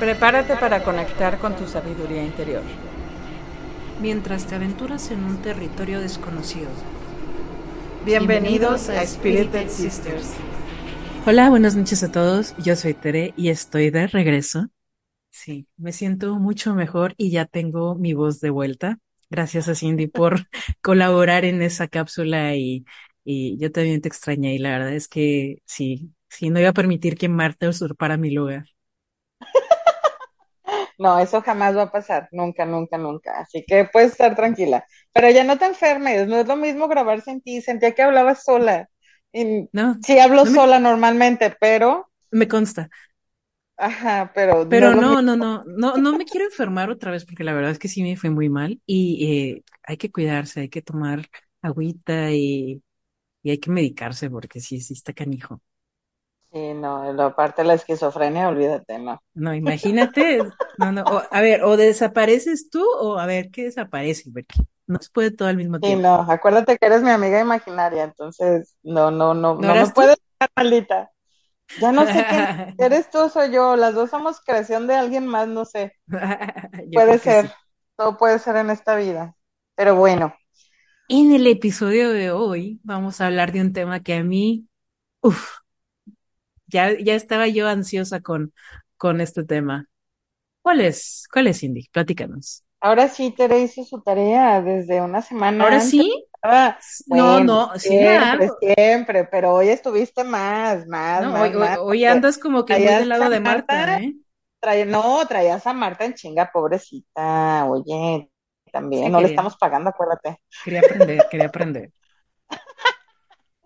Prepárate para conectar con tu sabiduría interior. Mientras te aventuras en un territorio desconocido. Bienvenidos a Spirited Sisters. Hola, buenas noches a todos. Yo soy Tere y estoy de regreso. Sí, me siento mucho mejor y ya tengo mi voz de vuelta. Gracias a Cindy por colaborar en esa cápsula y, y yo también te extrañé y la verdad es que sí, sí, no iba a permitir que Marta usurpara mi lugar. No, eso jamás va a pasar, nunca, nunca, nunca. Así que puedes estar tranquila. Pero ya no te enfermes, no es lo mismo grabar sin ti. Sentía que hablabas sola. Y No, sí hablo no me- sola normalmente, pero, me consta. ajá, pero, Pero no, no, no, no, no me quiero enfermar otra vez porque la verdad es que sí me fue muy mal y eh, hay que cuidarse, hay que tomar agüita y, y hay que medicarse porque sí, sí está canijo. Sí, no, la parte de la esquizofrenia, olvídate, no. No, imagínate, no, no, o- a ver, o desapareces tú o a ver qué desaparece, porque no se puede todo al mismo Sí, tiempo. no, acuérdate que eres mi amiga imaginaria, entonces, no, no, no, ¿No no me tú? puedes dejar maldita. Ya no sé quién eres tú o soy yo, las dos somos creación de alguien más, no sé. Puede ser, sí. todo puede ser en esta vida. Pero bueno, En el episodio de hoy vamos a hablar de un tema que a mí, uff, ya, ya estaba yo ansiosa con, con este tema. ¿Cuál es? ¿Cuál es, Cindy? Platícanos. ahora sí Tere hizo su tarea desde una semana ¿Ahora antes. sí? Estaba, No, bueno, no, siempre, siempre, pero hoy estuviste más, más, No, más, hoy, más, andas como que muy del lado de Marta, Marta, ¿eh? no, traías a Marta en chinga, pobrecita, oye, también, no le estamos pagando, acuérdate. quería aprender, quería aprender.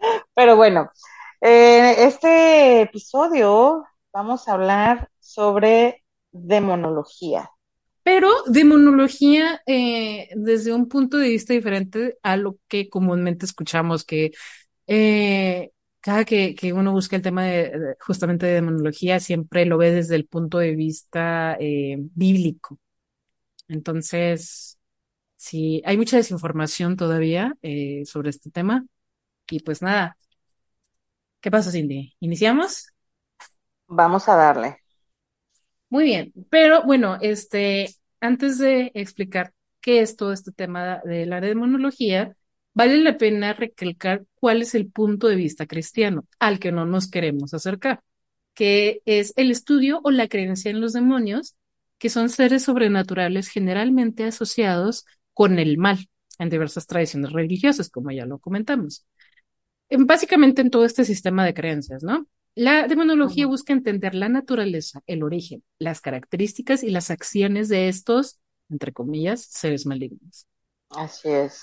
Pero bueno, eh, este episodio vamos a hablar sobre demonología. Pero demonología eh, desde un punto de vista diferente a lo que comúnmente escuchamos, que eh, cada que, que uno busca el tema de, justamente de demonología, siempre lo ve desde el punto de vista eh, bíblico. Entonces, sí, hay mucha desinformación todavía eh, sobre este tema. Y pues nada, ¿qué pasa, Cindy? ¿Iniciamos? Vamos a darle. Muy bien, pero bueno, este, antes de explicar qué es todo este tema de la demonología, vale la pena recalcar cuál es el punto de vista cristiano al que no nos queremos acercar, que es el estudio o la creencia en los demonios, que son seres sobrenaturales generalmente asociados con el mal en diversas tradiciones religiosas, como ya lo comentamos en- básicamente en todo este sistema de creencias, ¿no? La demonología busca entender la naturaleza, el origen, las características y las acciones de estos, entre comillas, seres malignos. Así es.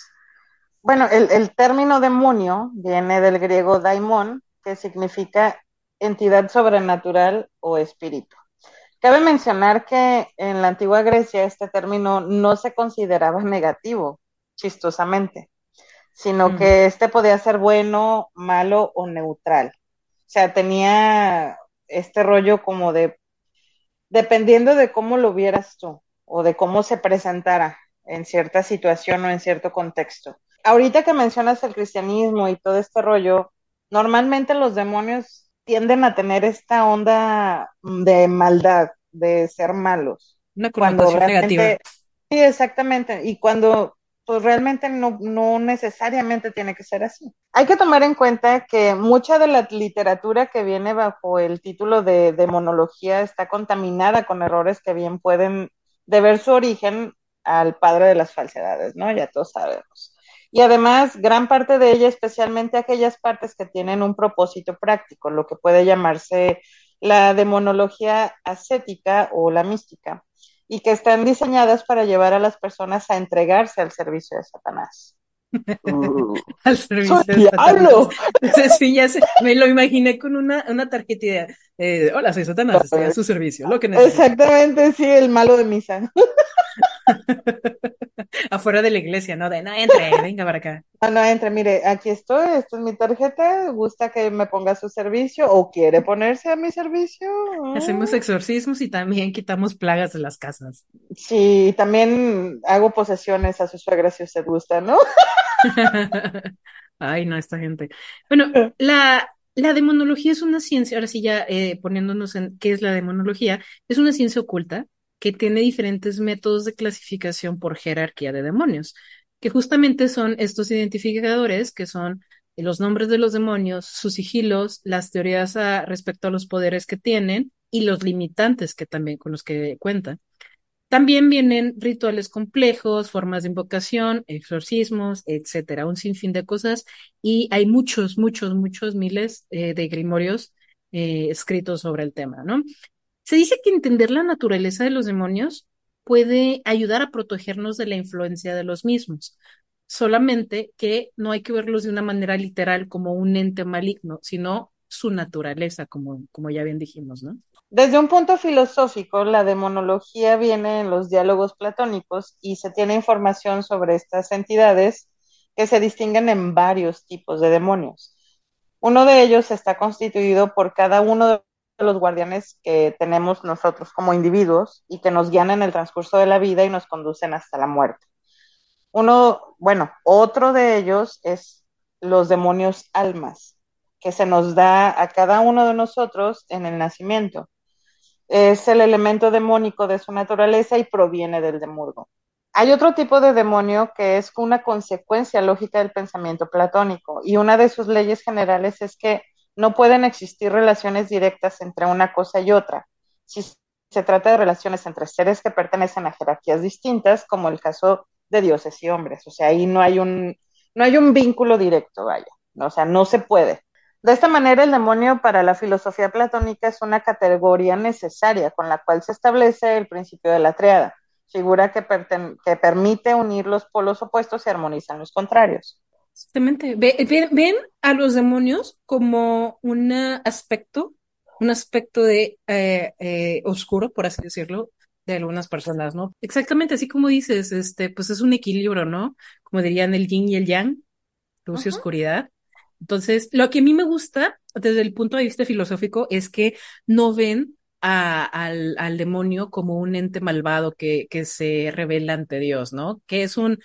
Bueno, el, el término demonio viene del griego daimon, que significa entidad sobrenatural o espíritu. Cabe mencionar que en la antigua Grecia este término no se consideraba negativo, chistosamente, sino Mm, que este podía ser bueno, malo o neutral. O sea, tenía este rollo como de, dependiendo de cómo lo vieras tú o de cómo se presentara en cierta situación o en cierto contexto. Ahorita que mencionas el cristianismo y todo este rollo, normalmente los demonios tienden a tener esta onda de maldad, de ser malos, una cuando connotación negativa. sí, exactamente, y cuando pues realmente no, no necesariamente tiene que ser así. Hay que tomar en cuenta que mucha de la literatura que viene bajo el título de demonología está contaminada con errores que bien pueden deber su origen al padre de las falsedades, ¿no? Ya todos sabemos. Y además, gran parte de ella, especialmente aquellas partes que tienen un propósito práctico, lo que puede llamarse la demonología ascética o la mística, y que están diseñadas para llevar a las personas a entregarse al servicio de Satanás. Uh, Al ¡Soy servicio de Satanás. diablo! Sí, ya sé, me lo imaginé con una, una tarjetita. Eh, hola, soy Satanás, estoy a su servicio, lo que. Exactamente, sí, el malo de misa. Afuera de la iglesia, ¿no? De no entre, venga para acá. No, no, entre, mire, aquí estoy, esta es mi tarjeta, gusta que me ponga a su servicio o quiere ponerse a mi servicio. Hacemos Mm. exorcismos y también quitamos plagas de las casas. Sí, también hago posesiones a su suegra si usted gusta, ¿no? Ay, no, esta gente. Bueno, la, la demonología es una ciencia, ahora sí ya eh, poniéndonos en qué es la demonología, es una ciencia oculta que tiene diferentes métodos de clasificación por jerarquía de demonios, que justamente son estos identificadores que son los nombres de los demonios, sus sigilos, las teorías a, respecto a los poderes que tienen y los limitantes que también con los que cuentan. También vienen rituales complejos, formas de invocación, exorcismos, etcétera, un sinfín de cosas. Y hay muchos, muchos, muchos miles eh, de grimorios eh, escritos sobre el tema, ¿no? Se dice que entender la naturaleza de los demonios puede ayudar a protegernos de la influencia de los mismos. Solamente que no hay que verlos de una manera literal como un ente maligno, sino su naturaleza, como, como ya bien dijimos, ¿no? Desde un punto filosófico, la demonología viene en los diálogos platónicos y se tiene información sobre estas entidades que se distinguen en varios tipos de demonios. Uno de ellos está constituido por cada uno de los guardianes que tenemos nosotros como individuos y que nos guían en el transcurso de la vida y nos conducen hasta la muerte. Uno, bueno, otro de ellos es los demonios almas, que se nos da a cada uno de nosotros en el nacimiento es el elemento demónico de su naturaleza y proviene del demurgo. Hay otro tipo de demonio que es una consecuencia lógica del pensamiento platónico y una de sus leyes generales es que no pueden existir relaciones directas entre una cosa y otra. Si se trata de relaciones entre seres que pertenecen a jerarquías distintas, como el caso de dioses y hombres, o sea, ahí no hay un no hay un vínculo directo, vaya, o sea, no se puede. De esta manera, el demonio para la filosofía platónica es una categoría necesaria con la cual se establece el principio de la triada, figura que, que permite unir los polos opuestos y armonizar los contrarios. Exactamente. Ven, a los demonios como un aspecto, un aspecto de eh, eh, oscuro, por así decirlo, de algunas personas, ¿no? Exactamente, así como dices, este, pues es un equilibrio, ¿no? Como dirían el yin y el yang, luz y oscuridad. Entonces, lo que a mí me gusta desde el punto de vista filosófico es que no ven a, al, al, demonio como un ente malvado que, que se revela ante Dios, ¿no? Que es un,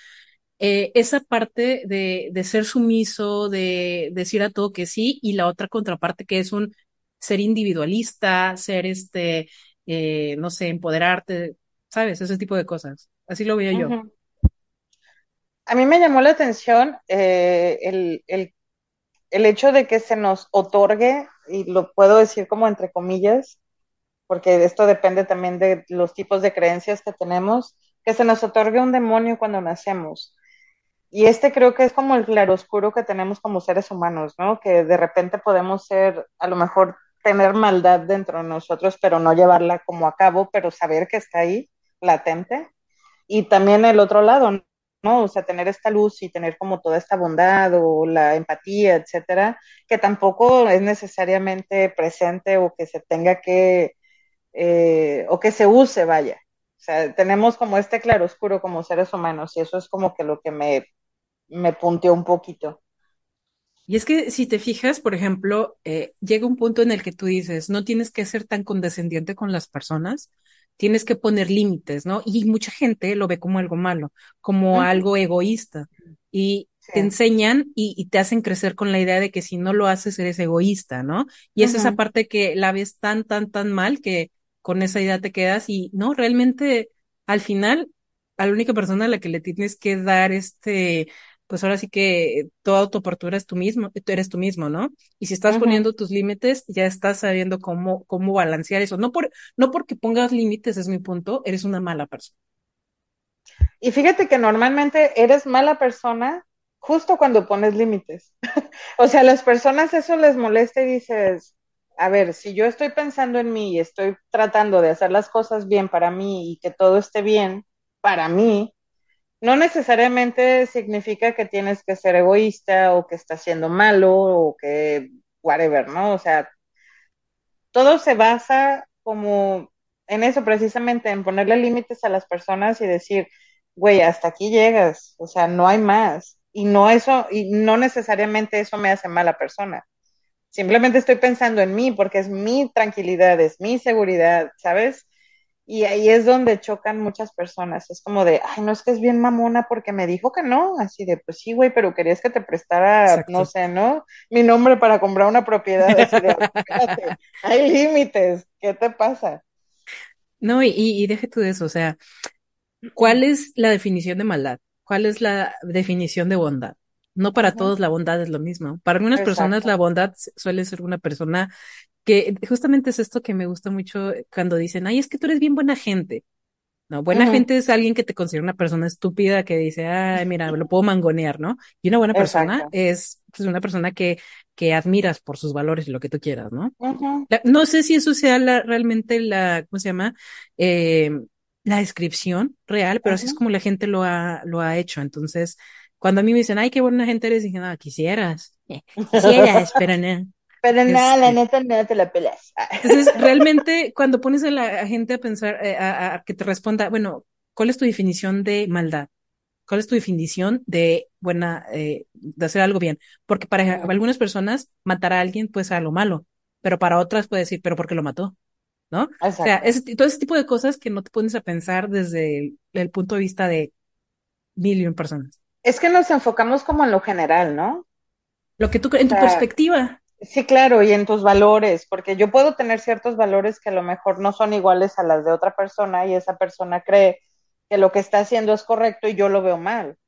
eh, esa parte de, de ser sumiso, de, decir a todo que sí, y la otra contraparte que es un ser individualista, ser este, eh, no sé, empoderarte, ¿sabes? Ese tipo de cosas. Así lo veo yo. A mí me llamó la atención eh, el, el el hecho de que se nos otorgue, y lo puedo decir como entre comillas, porque esto depende también de los tipos de creencias que tenemos, que se nos otorgue un demonio cuando nacemos. Y este creo que es como el claroscuro que tenemos como seres humanos, ¿no? Que de repente podemos ser, a lo mejor, tener maldad dentro de nosotros, pero no llevarla como a cabo, pero saber que está ahí, latente. Y también el otro lado, ¿no? O sea, tener esta luz y tener como toda esta bondad o la empatía, etcétera, que tampoco es necesariamente presente o que se tenga que, eh, o que se use, vaya. O sea, tenemos como este claroscuro como seres humanos y eso es como que lo que me, me punteó un poquito. Y es que si te fijas, por ejemplo, eh, llega un punto en el que tú dices, no tienes que ser tan condescendiente con las personas, tienes que poner límites, ¿no? Y mucha gente lo ve como algo malo, como algo egoísta. Y te enseñan y, te hacen crecer con la idea de que si no lo haces eres egoísta, ¿no? Y es esa parte que la ves tan, tan, tan mal que con esa idea te quedas y no, realmente al final a la única persona a la que le tienes que dar este pues ahora sí que toda tu apertura es tú mismo, tú eres tú mismo, ¿no? Y si estás poniendo tus límites, ya estás sabiendo cómo, cómo balancear eso. No por, no porque pongas límites, es mi punto, eres una mala persona. Y fíjate que normalmente eres mala persona justo cuando pones límites. o sea, a las personas eso les molesta y dices, a ver, si yo estoy pensando en mí y estoy tratando de hacer las cosas bien para mí y que todo esté bien para mí, no necesariamente significa que tienes que ser egoísta o que estás siendo malo o que whatever, ¿no? O sea, todo se basa como en eso precisamente, en ponerle límites a las personas y decir, güey, hasta aquí llegas, o sea, no hay más. Y no eso, y no necesariamente eso me hace mala persona. Simplemente estoy pensando en mí porque es mi tranquilidad, es mi seguridad, ¿sabes? Y ahí es donde chocan muchas personas. Es como de, ay, no es que es bien mamona porque me dijo que no. Así de, pues sí, güey, pero querías que te prestara, Exacto. no sé, ¿no? Mi nombre para comprar una propiedad. Así de, espérate, hay límites. ¿Qué te pasa? No, y, y, y deje tú de eso, o sea, ¿cuál es la definición de maldad? ¿Cuál es la definición de bondad? No para todos la bondad es lo mismo. Para algunas personas la bondad suele ser una persona que justamente es esto que me gusta mucho cuando dicen, ay, es que tú eres bien buena gente. No, buena gente es alguien que te considera una persona estúpida que dice, ay, mira, lo puedo mangonear, ¿no? Y una buena persona es pues, una persona que, que admiras por sus valores y lo que tú quieras, ¿no? La- no sé si eso sea la, realmente la, ¿cómo se llama? Eh, la descripción real, pero así es como la gente lo ha, lo ha hecho. Entonces, cuando a mí me dicen, ay, qué buena gente eres, dije, no, quisieras, eh, quisieras, pero no. Pero nada, la Este, neta, no te la pelas. entonces, realmente, cuando pones a la gente a pensar, eh, a, a que te responda, bueno, ¿cuál es tu definición de maldad? ¿Cuál es tu definición de buena, eh, de hacer algo bien? Porque para algunas personas, matar a alguien puede ser algo malo, pero para otras puede decir, pero ¿por qué lo mató? ¿No? O sea, ese, todo ese tipo de cosas que no te pones a pensar desde el, el punto de vista de mil y un personas. Es que nos enfocamos como en lo general, ¿no? Lo que tú, O cre- en tu sea, perspectiva, sí, claro, y en tus valores, porque yo puedo tener ciertos valores que a lo mejor no son iguales a las de otra persona y esa persona cree que lo que está haciendo es correcto y yo lo veo mal,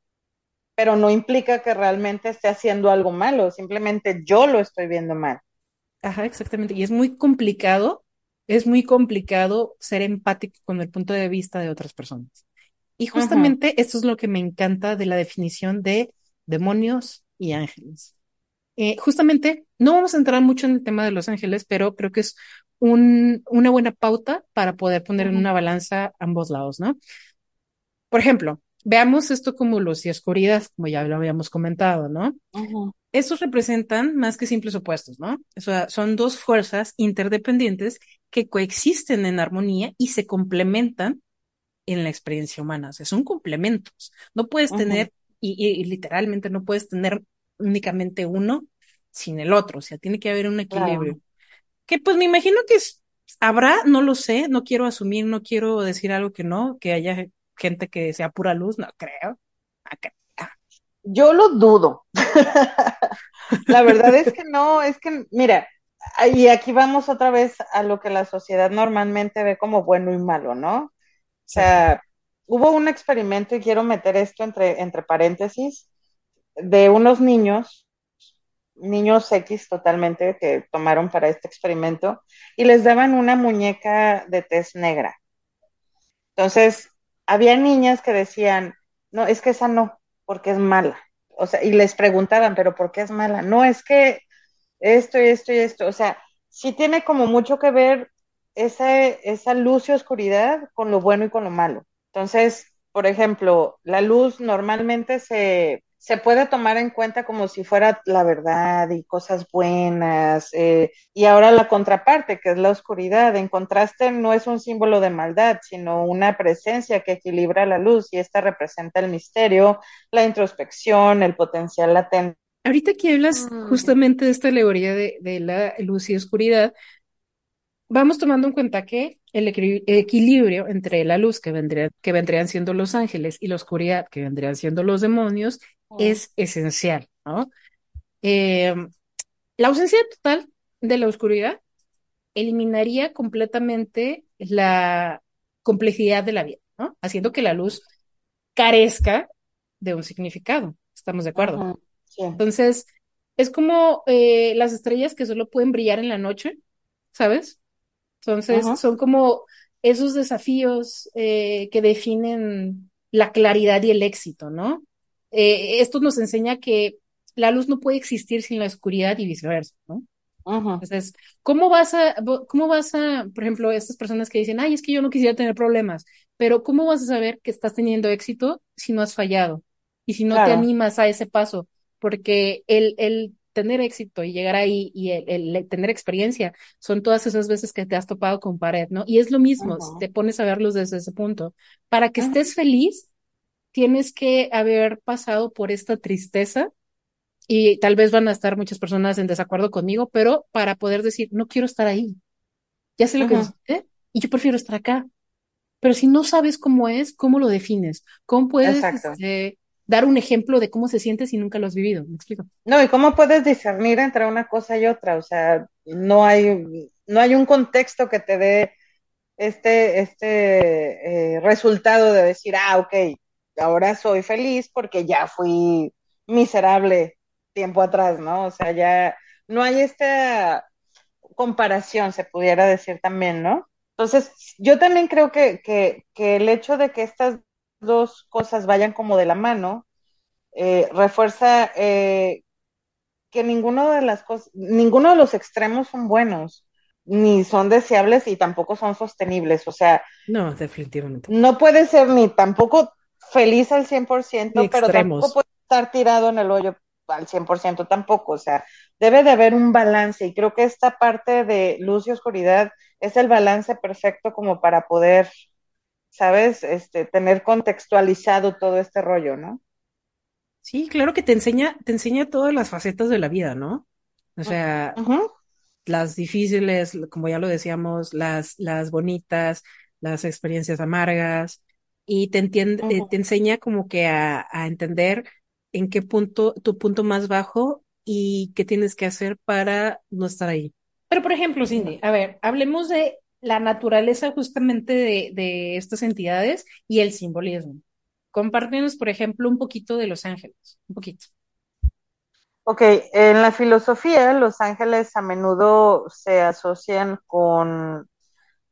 pero no implica que realmente esté haciendo algo malo, simplemente yo lo estoy viendo mal. ajá, exactamente, y es muy complicado, es muy complicado ser empático con el punto de vista de otras personas. Y justamente esto es lo que me encanta de la definición de demonios y ángeles. Eh, justamente, no vamos a entrar mucho en el tema de los ángeles, pero creo que es un, una buena pauta para poder poner en una balanza ambos lados, ¿no? Por ejemplo, veamos esto como luz y oscuridad, como ya lo habíamos comentado, ¿no? Estos representan más que simples opuestos, ¿no? O sea, son dos fuerzas interdependientes que coexisten en armonía y se complementan en la experiencia humana. O sea, son complementos. No puedes tener, y, y- y literalmente no puedes tener únicamente uno sin el otro. O sea, tiene que haber un equilibrio. claro. Que pues me imagino que es- habrá, no lo sé, no quiero asumir, no quiero decir algo que no, que haya gente que sea pura luz, no creo. No creo. Yo lo dudo. La verdad es que no, es que, mira, y aquí vamos otra vez a lo que la sociedad normalmente ve como bueno y malo, ¿no? O sea, hubo un experimento, y quiero meter esto entre, entre paréntesis, de unos niños, niños X totalmente, que tomaron para este experimento, y les daban una muñeca de tez negra. Entonces, había niñas que decían, no, es que esa no, porque es mala. O sea, y les preguntaban, pero ¿por qué es mala? No, es que esto y esto y esto. O sea, sí tiene como mucho que ver esa, esa luz y oscuridad con lo bueno y con lo malo. Entonces, por ejemplo, la luz normalmente se, se puede tomar en cuenta como si fuera la verdad y cosas buenas. Eh, y ahora la contraparte, que es la oscuridad. En contraste, no es un símbolo de maldad, sino una presencia que equilibra la luz y esta representa el misterio, la introspección, el potencial latente Ahorita que hablas Mm, justamente de esta alegoría de, de la luz y oscuridad, vamos tomando en cuenta que el equili- equilibrio entre la luz que vendría, que vendrían siendo los ángeles y la oscuridad que vendrían siendo los demonios es esencial, ¿no? Eh, la ausencia total de la oscuridad eliminaría completamente la complejidad de la vida, ¿no? Haciendo que la luz carezca de un significado. ¿Estamos de acuerdo? Entonces, es como eh, las estrellas que solo pueden brillar en la noche, ¿sabes? Entonces, son como esos desafíos eh, que definen la claridad y el éxito, ¿no? Eh, esto nos enseña que la luz no puede existir sin la oscuridad y viceversa, ¿no? Entonces, ¿cómo vas a, cómo vas a, por ejemplo, estas personas que dicen, ay, es que yo no quisiera tener problemas, pero ¿cómo vas a saber que estás teniendo éxito si no has fallado y si no te animas a ese paso? Porque el, el tener éxito y llegar ahí y el, el tener experiencia son todas esas veces que te has topado con pared, ¿no? Y es lo mismo, si te pones a verlos desde ese punto. Para que estés feliz, tienes que haber pasado por esta tristeza y tal vez van a estar muchas personas en desacuerdo conmigo, pero para poder decir, no quiero estar ahí, ya sé lo que y yo prefiero estar acá. Pero si no sabes cómo es, ¿cómo lo defines? ¿Cómo puedes este, dar un ejemplo de cómo se siente si nunca lo has vivido? ¿Me explico? No, y cómo puedes discernir entre una cosa y otra. O sea, no hay, no hay un contexto que te dé este, este eh, resultado de decir, ah, ok, ahora soy feliz porque ya fui miserable tiempo atrás, ¿no? O sea, ya no hay esta comparación, se pudiera decir también, ¿no? Entonces, yo también creo que, que, que el hecho de que estas dos cosas vayan como de la mano, eh, refuerza eh, que ninguno de las cosas, ninguno de los extremos son buenos, ni son deseables y tampoco son sostenibles. O sea, no, definitivamente. No puede ser ni tampoco feliz al 100%, pero tampoco puede estar tirado en el hoyo al 100% tampoco. O sea, debe de haber un balance y creo que esta parte de luz y oscuridad es el balance perfecto como para poder, ¿sabes? Este, tener contextualizado todo este rollo, ¿no? Sí, claro que te enseña, te enseña todas las facetas de la vida, ¿no? O sea, las difíciles, como ya lo decíamos, las, las bonitas, las experiencias amargas, y te, entiende, eh, te enseña como que a, a entender en qué punto, tu punto más bajo y qué tienes que hacer para no estar ahí. Pero, por ejemplo, Cindy, a ver, hablemos de la naturaleza justamente de, de estas entidades y el simbolismo. Compártenos, por ejemplo, un poquito de los ángeles, un poquito. Ok, en la filosofía los ángeles a menudo se asocian con,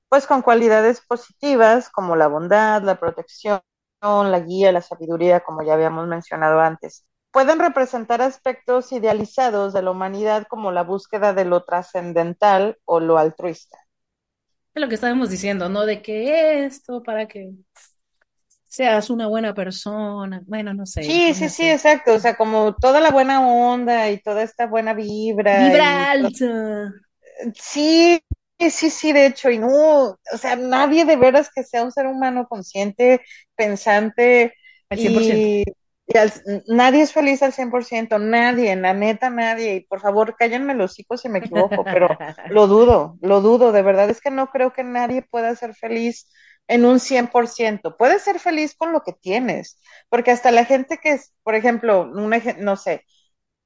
pues, con cualidades positivas como la bondad, la protección, la guía, la sabiduría, como ya habíamos mencionado antes. Pueden representar aspectos idealizados de la humanidad como la búsqueda de lo trascendental o lo altruista. Es lo que estábamos diciendo, ¿no? De que esto, para que seas una buena persona, bueno, no sé. Sí, sí, sí, exacto, o sea, como toda la buena onda y toda esta buena vibra. Vibra alta. Sí, sí, sí, de hecho, y no, o sea, nadie de veras que sea un ser humano consciente, pensante. Al 100%. Y, nadie es feliz al 100%, nadie, la neta nadie. Y por favor, cállenme los hijos si me equivoco, pero lo dudo, lo dudo, de verdad es que no creo que nadie pueda ser feliz en un 100%. Puedes ser feliz con lo que tienes, porque hasta la gente que es, por ejemplo, no sé,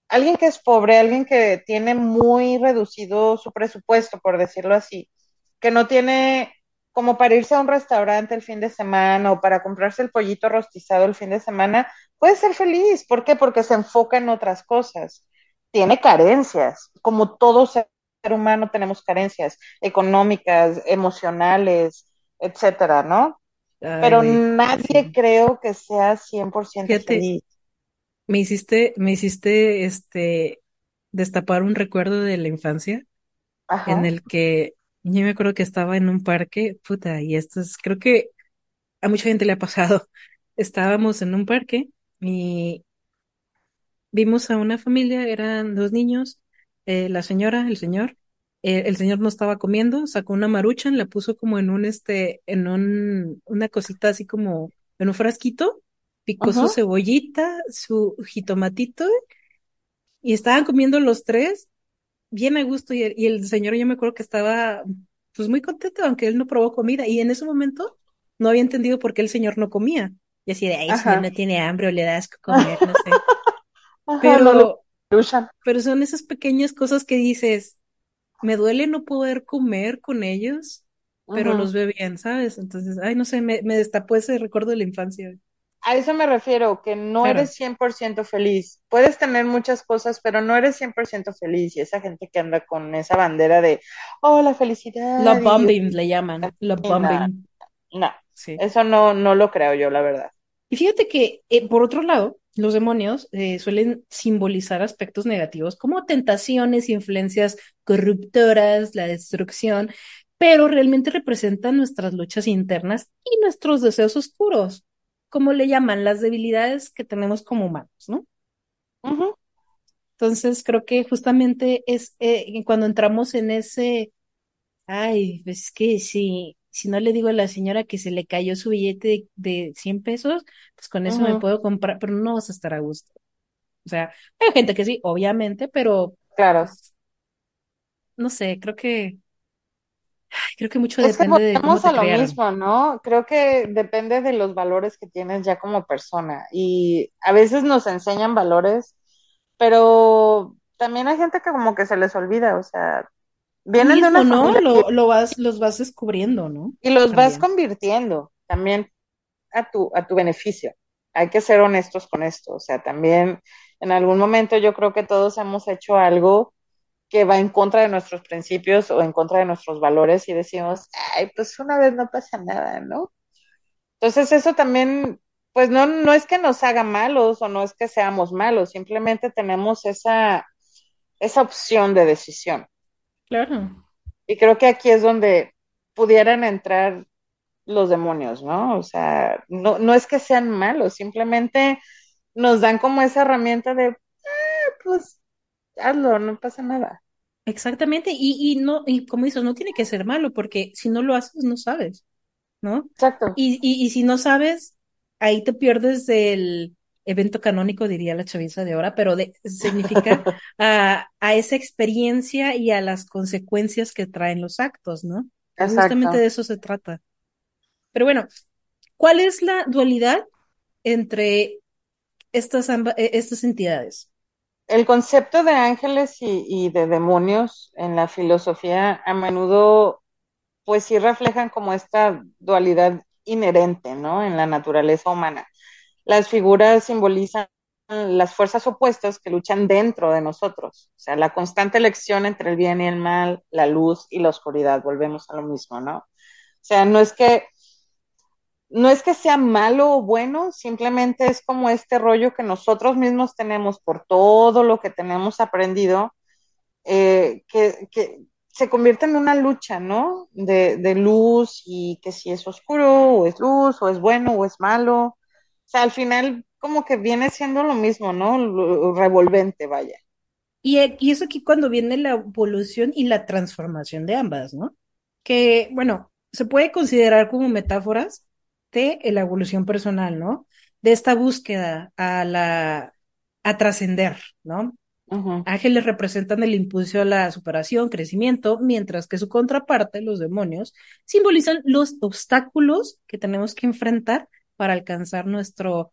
alguien que es pobre, alguien que tiene muy reducido su presupuesto, por decirlo así, que no tiene como para irse a un restaurante el fin de semana o para comprarse el pollito rostizado el fin de semana, puede ser feliz. ¿Por qué? Porque se enfoca en otras cosas. Tiene carencias, como todo ser humano tenemos carencias económicas, emocionales, etcétera, ¿no? Pero nadie creo que sea 100% feliz. Me hiciste, me hiciste, este, destapar un recuerdo de la infancia en el que yo me acuerdo que estaba en un parque, puta, y esto es, creo que a mucha gente le ha pasado. Estábamos en un parque y vimos a una familia, eran dos niños, eh, la señora, el señor, eh, el señor no estaba comiendo, sacó una maruchan, la puso como en un, este, en un, una cosita así como en un frasquito, picó su cebollita, su jitomatito, y estaban comiendo los tres bien a gusto, y el, señor yo me acuerdo que estaba pues muy contento, aunque él no probó comida, y en ese momento no había entendido por qué el señor no comía. Y así de, ay, si no tiene hambre o le das comer, no sé. pero, pero son esas pequeñas cosas que dices, me duele no poder comer con ellos, pero los veo bien, ¿sabes? Entonces, ay, no sé, me, me destapó ese recuerdo de la infancia. A eso me refiero, que no eres 100% feliz. Puedes tener muchas cosas, pero no eres 100% feliz. Y esa gente que anda con esa bandera de, oh, la felicidad. Love bombing le llaman, love bombing. No, sí. eso no, no lo creo yo, la verdad. Y fíjate que, eh, por otro lado, los demonios eh, suelen simbolizar aspectos negativos como tentaciones, influencias corruptoras, la destrucción, pero realmente representan nuestras luchas internas y nuestros deseos oscuros, como le llaman, las debilidades que tenemos como humanos, ¿no? Entonces creo que justamente es eh, cuando entramos en ese, ay, pues es que si, si no le digo a la señora que se le cayó su billete de, 100 pesos, pues con eso me puedo comprar, pero no vas a estar a gusto. O sea, hay gente que sí, obviamente, pero claro. No sé, creo que Creo que mucho Es que depende de cómo te a lo crearon. mismo, ¿no? Creo que depende de los valores que tienes ya como persona. Y a veces nos enseñan valores, pero también hay gente que como que se les olvida, o sea, vienen de mismo, una ¿no? Lo, lo vas, los vas descubriendo, ¿no? y los vas convirtiendo también a tu, a tu beneficio. Hay que ser honestos con esto, o sea, también en algún momento yo creo que todos hemos hecho algo que va en contra de nuestros principios o en contra de nuestros valores y decimos, ay, pues una vez no pasa nada, ¿no? Entonces eso también, pues no, no es que nos haga malos o no es que seamos malos, simplemente tenemos esa, esa opción de decisión. Claro. Y creo que aquí es donde pudieran entrar los demonios, ¿no? O sea, no, no es que sean malos, simplemente nos dan como esa herramienta de, "Ah, pues hazlo, no pasa nada. Exactamente. Y, y no, y como dices, no tiene que ser malo, porque si no lo haces, no sabes, ¿no? Exacto. Y, y, y si no sabes, ahí te pierdes del evento canónico, diría la chaviza de ahora, pero de significa a, a esa experiencia y a las consecuencias que traen los actos, ¿no? Pues justamente Exacto. de eso se trata. Pero bueno, ¿cuál es la dualidad entre estas, eh, estas entidades? El concepto de ángeles y, de demonios en la filosofía a menudo, pues sí reflejan como esta dualidad inherente, ¿no? En la naturaleza humana. Las figuras simbolizan las fuerzas opuestas que luchan dentro de nosotros, o sea, la constante elección entre el bien y el mal, la luz y la oscuridad, volvemos a lo mismo, ¿no? O sea, no es que no es que sea malo o bueno, simplemente es como este rollo que nosotros mismos tenemos por todo lo que tenemos aprendido, eh, que, que, se convierte en una lucha, ¿no? De, de, luz y que si es oscuro o es luz o es bueno o es malo. O sea, al final como que viene siendo lo mismo, ¿no? Revolvente, vaya. Y, y eso aquí cuando viene la evolución y la transformación de ambas, ¿no? Que, bueno, se puede considerar como metáforas de la evolución personal, ¿no? De esta búsqueda a la, a trascender, ¿no? Uh -huh. Ángeles representan el impulso a la superación, crecimiento, mientras que su contraparte, los demonios, simbolizan los obstáculos que tenemos que enfrentar para alcanzar nuestro,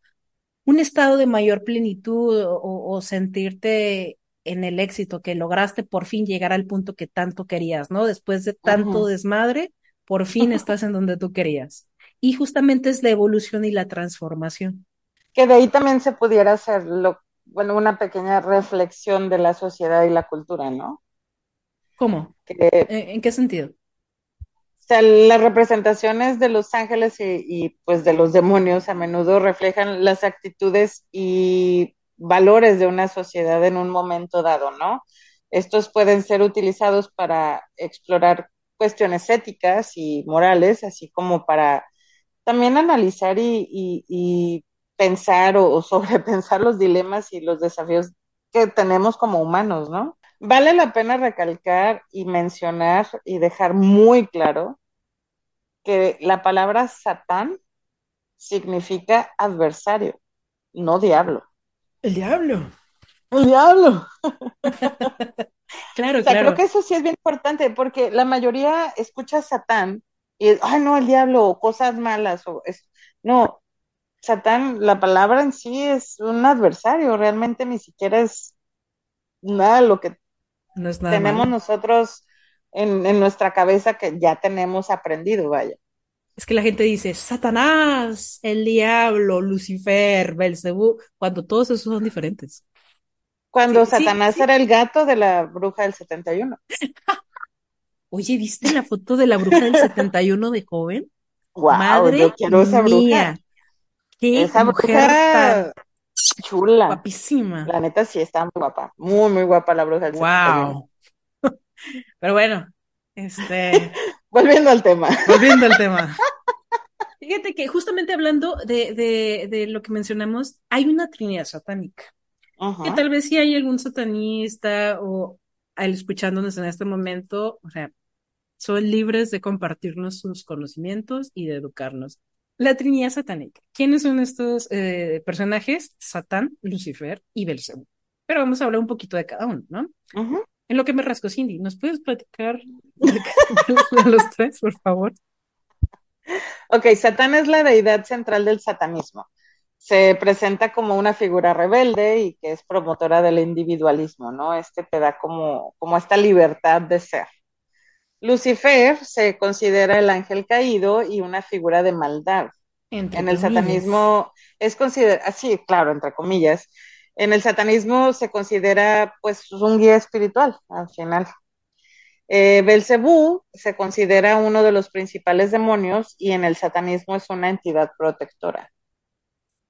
un estado de mayor plenitud o, o sentirte en el éxito que lograste por fin llegar al punto que tanto querías, ¿no? Después de tanto uh -huh. desmadre, por fin estás en donde tú querías. Y justamente es la evolución y la transformación. Que de ahí también se pudiera hacer lo, bueno, una pequeña reflexión de la sociedad y la cultura, ¿no? ¿Cómo? Que, ¿En qué sentido? O sea, las representaciones de los ángeles y, y, pues de los demonios a menudo reflejan las actitudes y valores de una sociedad en un momento dado, ¿no? Estos pueden ser utilizados para explorar cuestiones éticas y morales, así como para también analizar y, y, y pensar o, o, sobrepensar los dilemas y los desafíos que tenemos como humanos, ¿no? Vale la pena recalcar y mencionar y dejar muy claro que la palabra Satán significa adversario, no diablo. El diablo. El diablo. claro, o sea, claro. creo que eso sí es bien importante porque la mayoría escucha Satán y ay, no, el diablo, o cosas malas, o es, no, Satán, la palabra en sí es un adversario, realmente ni siquiera es nada lo que no es nada tenemos malo. nosotros en, en, nuestra cabeza que ya tenemos aprendido, vaya. Es que la gente dice Satanás, el diablo, Lucifer, Belcebú, cuando todos esos son diferentes. Cuando Sí, Satanás sí, sí. era el gato de la bruja del 71. Oye, ¿viste la foto de la bruja del 71 de joven? Wow, Madre yo esa mía. bruja. Qué Esa mujer bruja tan chula. guapísima. La neta sí está muy guapa. Muy, muy guapa la bruja del 71. Wow. Pero bueno, este, Volviendo al tema. volviendo al tema. Fíjate que justamente hablando de, de, de lo que mencionamos, hay una trinidad satánica. Que tal vez sí hay algún satanista o al escuchándonos en este momento, o sea, son libres de compartirnos sus conocimientos y de educarnos. La Trinidad Satánica. ¿Quiénes son estos eh, personajes? Satán, Lucifer y Belcebú. Pero vamos a hablar un poquito de cada uno, ¿no? En lo que me rasco, Cindy, ¿nos puedes platicar de los tres, por favor? Ok, Satán es la deidad central del satanismo. Se presenta como una figura rebelde y que es promotora del individualismo, ¿no? Este te da como, como esta libertad de ser. Lucifer se considera el ángel caído y una figura de maldad. Entre en el satanismo es considerado, así, claro, entre comillas, en el satanismo se considera pues un guía espiritual al final. Eh, Belcebú se considera uno de los principales demonios y en el satanismo es una entidad protectora.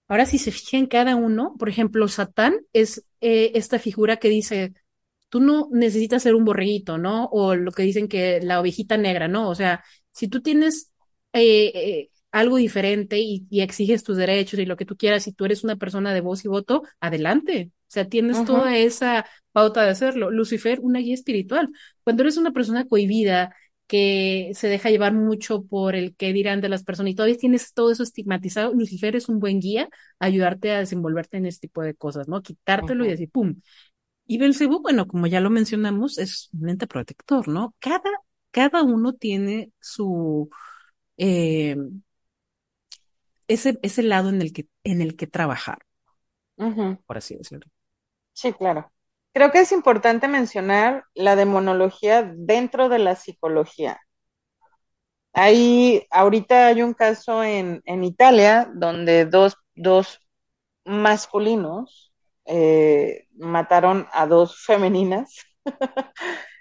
Ahora, si se fijan cada uno, por ejemplo, Satán es eh, esta figura que dice, tú no necesitas ser un borreguito, ¿no? O lo que dicen que la ovejita negra, ¿no? O sea, si tú tienes eh, eh, algo diferente y, y exiges tus derechos y lo que tú quieras, y tú eres una persona de voz y voto, adelante. O sea, tienes toda esa pauta de hacerlo. Lucifer, una guía espiritual. Cuando eres una persona cohibida, que se deja llevar mucho por el que dirán de las personas y todavía tienes todo eso estigmatizado, Lucifer es un buen guía a ayudarte a desenvolverte en este tipo de cosas, ¿no? Quitártelo y decir, ¡pum! Y Belcebú, bueno, como ya lo mencionamos, es un ente protector, ¿no? Cada, cada uno tiene su, eh, ese, ese lado en el que, en el que trabajar, por así decirlo. Sí, claro. Creo que es importante mencionar la demonología dentro de la psicología. Ahí, ahorita hay un caso en, en Italia donde dos, dos masculinos eh, mataron a dos femeninas.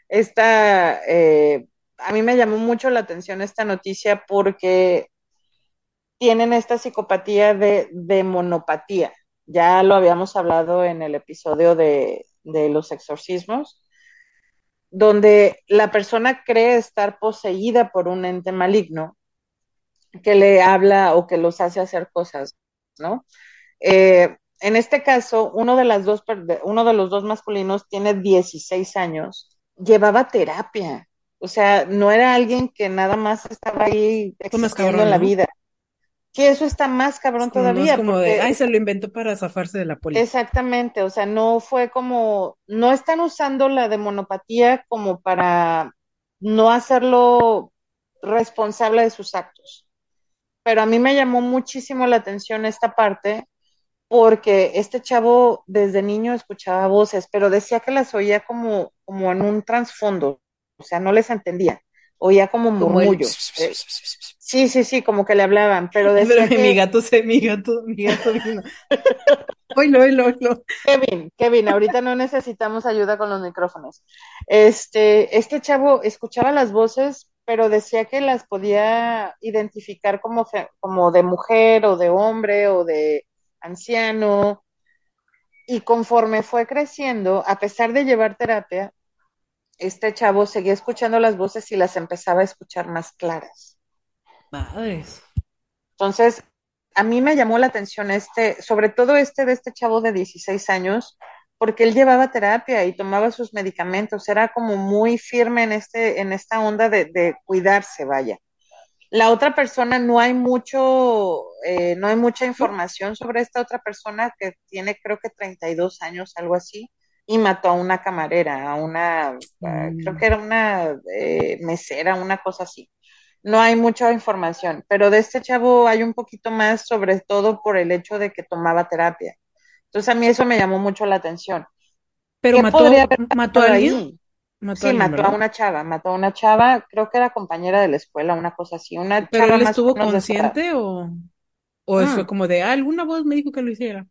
esta, eh, a mí me llamó mucho la atención esta noticia porque tienen esta psicopatía de demonopatía. Ya lo habíamos hablado en el episodio de, de los exorcismos, donde la persona cree estar poseída por un ente maligno que le habla o que los hace hacer cosas, ¿no? Eh, en este caso, uno de, las dos, uno de los dos masculinos tiene 16 años, llevaba terapia, o sea, no era alguien que nada más estaba ahí existiendo en la ¿no? vida. Que eso está más cabrón Es como, no todavía. es como porque de, ay, se lo inventó para zafarse de la poli. Exactamente, o sea, no fue como, no están usando la demonopatía como para no hacerlo responsable de sus actos. Pero a mí me llamó muchísimo la atención esta parte porque este chavo desde niño escuchaba voces, pero decía que las oía como, como en un trasfondo, o sea, no les entendía, oía como Como el... murmullos. Sí, sí, sí, como que le hablaban, pero decía que... mi gato se, mi gato, mi gato vino. Oilo, oilo, oilo. Kevin, Kevin, ahorita no necesitamos ayuda con los micrófonos. Este, este chavo escuchaba las voces, pero decía que las podía identificar como, como de mujer o de hombre o de anciano. Y conforme fue creciendo, a pesar de llevar terapia, este chavo seguía escuchando las voces y las empezaba a escuchar más claras. Madres. Entonces, a mí me llamó la atención este, sobre todo este de este chavo de 16 años, porque él llevaba terapia y tomaba sus medicamentos, era como muy firme en, este, en esta onda de, de cuidarse, vaya. La otra persona no hay mucho, eh, no hay mucha información sobre esta otra persona que tiene creo que 32 años, algo así, y mató a una camarera, a una, creo que era una eh, mesera, una cosa así. No hay mucha información, pero de este chavo hay un poquito más, sobre todo por el hecho de que tomaba terapia. Entonces a mí eso me llamó mucho la atención. Pero ¿Qué mató, mató a alguien. Mató Sí, a alguien, mató ¿verdad? a una chava, mató a una chava, creo que era compañera de la escuela, una cosa así, una Pero chava él estuvo consciente o, o Mm. fue como de, ah, alguna voz me dijo que lo hiciera.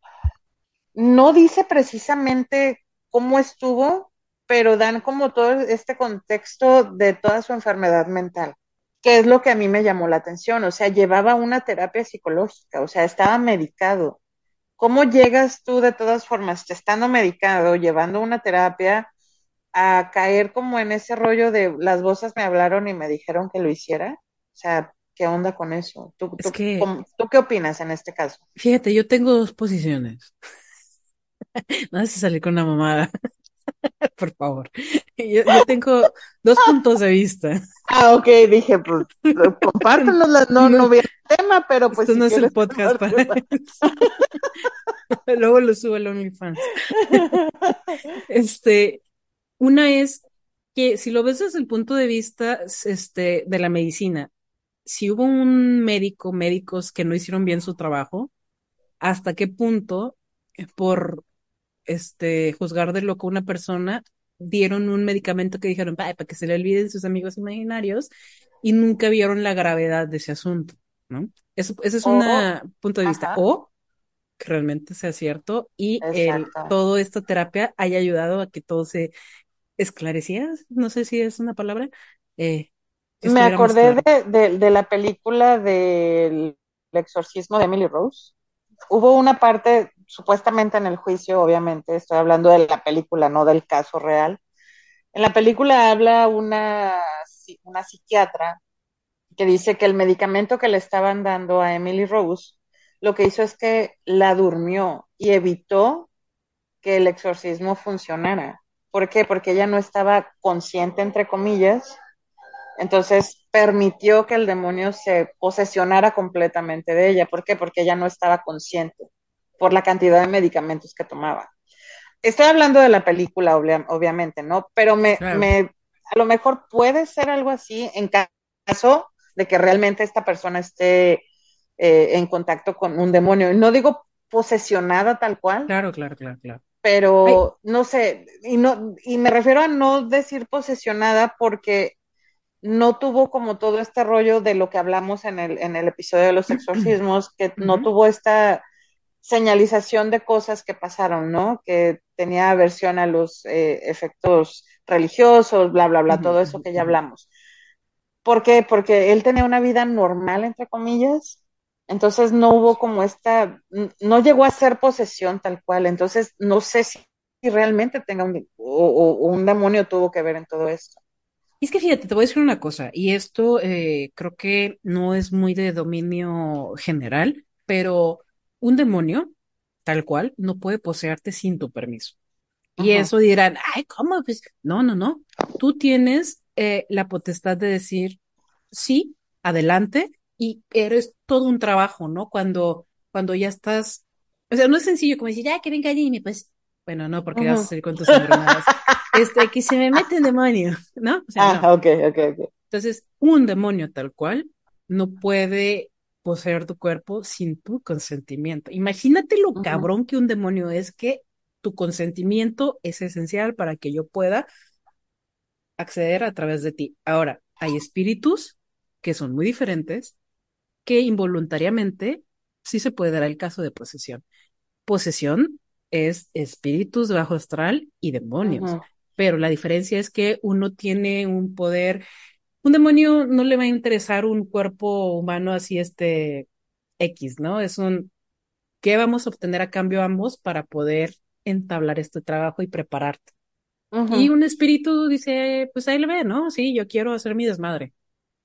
No dice precisamente cómo estuvo, pero dan como todo este contexto de toda su enfermedad mental, que es lo que a mí me llamó la atención. O sea, llevaba una terapia psicológica, o sea, estaba medicado. ¿Cómo llegas tú de todas formas, estando medicado, llevando una terapia, a caer como en ese rollo de las voces me hablaron y me dijeron que lo hiciera? O sea, ¿qué onda con eso? ¿Tú, Es tú, que- ¿tú qué opinas en este caso? Fíjate, yo tengo dos posiciones. No sé si salir con una mamada. Por favor. Yo, yo tengo dos puntos de vista. Ah, ok, dije, pues, compártenos, la- no, no vi el tema, pero pues Esto si no es el podcast para eso. Luego lo subo al OnlyFans. Este, Una es que si lo ves desde el punto de vista este, de la medicina, si hubo un médico, médicos que no hicieron bien su trabajo, ¿hasta qué punto eh, por este juzgar de loco a una persona dieron un medicamento que dijeron para que se le olviden sus amigos imaginarios y nunca vieron la gravedad de ese asunto, ¿no? Eso, ese es un punto de vista. O que realmente sea cierto y el, toda esta terapia haya ayudado a que todo se esclareciera, no sé si es una palabra. Eh, Me acordé de, de, la película del exorcismo de Emily Rose. Hubo una parte, supuestamente en el juicio, obviamente, estoy hablando de la película, no del caso real. En la película habla una, una psiquiatra que dice que el medicamento que le estaban dando a Emily Rose lo que hizo es que la durmió y evitó que el exorcismo funcionara. ¿Por qué? Porque ella no estaba consciente, entre comillas, entonces permitió que el demonio se posesionara completamente de ella. ¿Por qué? Porque ella no estaba consciente por la cantidad de medicamentos que tomaba. Estoy hablando de la película, obviamente, ¿no? Pero me, me, a lo mejor puede ser algo así en caso de que realmente esta persona esté eh, en contacto con un demonio. No digo posesionada tal cual. Claro, claro, claro, claro. Pero no sé, y no, y me refiero a no decir posesionada porque no tuvo como todo este rollo de lo que hablamos en el, en el episodio de los exorcismos, que no tuvo esta señalización de cosas que pasaron, ¿no? Que tenía aversión a los eh, efectos religiosos, bla, bla, bla, todo eso que ya hablamos. ¿Por qué? Porque él tenía una vida normal, entre comillas, entonces no hubo como esta, no llegó a ser posesión tal cual. Entonces no sé si, realmente tenga un, o, un demonio tuvo que ver en todo esto. es que fíjate, te voy a decir una cosa, y esto eh, creo que no es muy de dominio general, pero un demonio, tal cual, no puede poseerte sin tu permiso. Y eso dirán, ay, ¿cómo? Pues no, no, no. Tú tienes eh, la potestad de decir, sí, adelante, y eres todo un trabajo, ¿no? Cuando, cuando ya estás, o sea, no es sencillo como decir, ya que venga me pues, bueno, no, porque vas a salir con tus este, que se me mete un demonio, ¿no? O sea, ah, ok, ok, ok. Entonces, un demonio tal cual no puede poseer tu cuerpo sin tu consentimiento. Imagínate lo cabrón que un demonio es que tu consentimiento es esencial para que yo pueda acceder a través de ti. Ahora, hay espíritus que son muy diferentes que involuntariamente sí se puede dar el caso de posesión. Posesión es espíritus bajo astral y demonios, pero la diferencia es que uno tiene un poder, un demonio no le va a interesar un cuerpo humano así este X, ¿no? Es un, ¿qué vamos a obtener a cambio ambos para poder entablar este trabajo y prepararte? Y un espíritu dice, pues ahí le ve, ¿no? Sí, yo quiero hacer mi desmadre.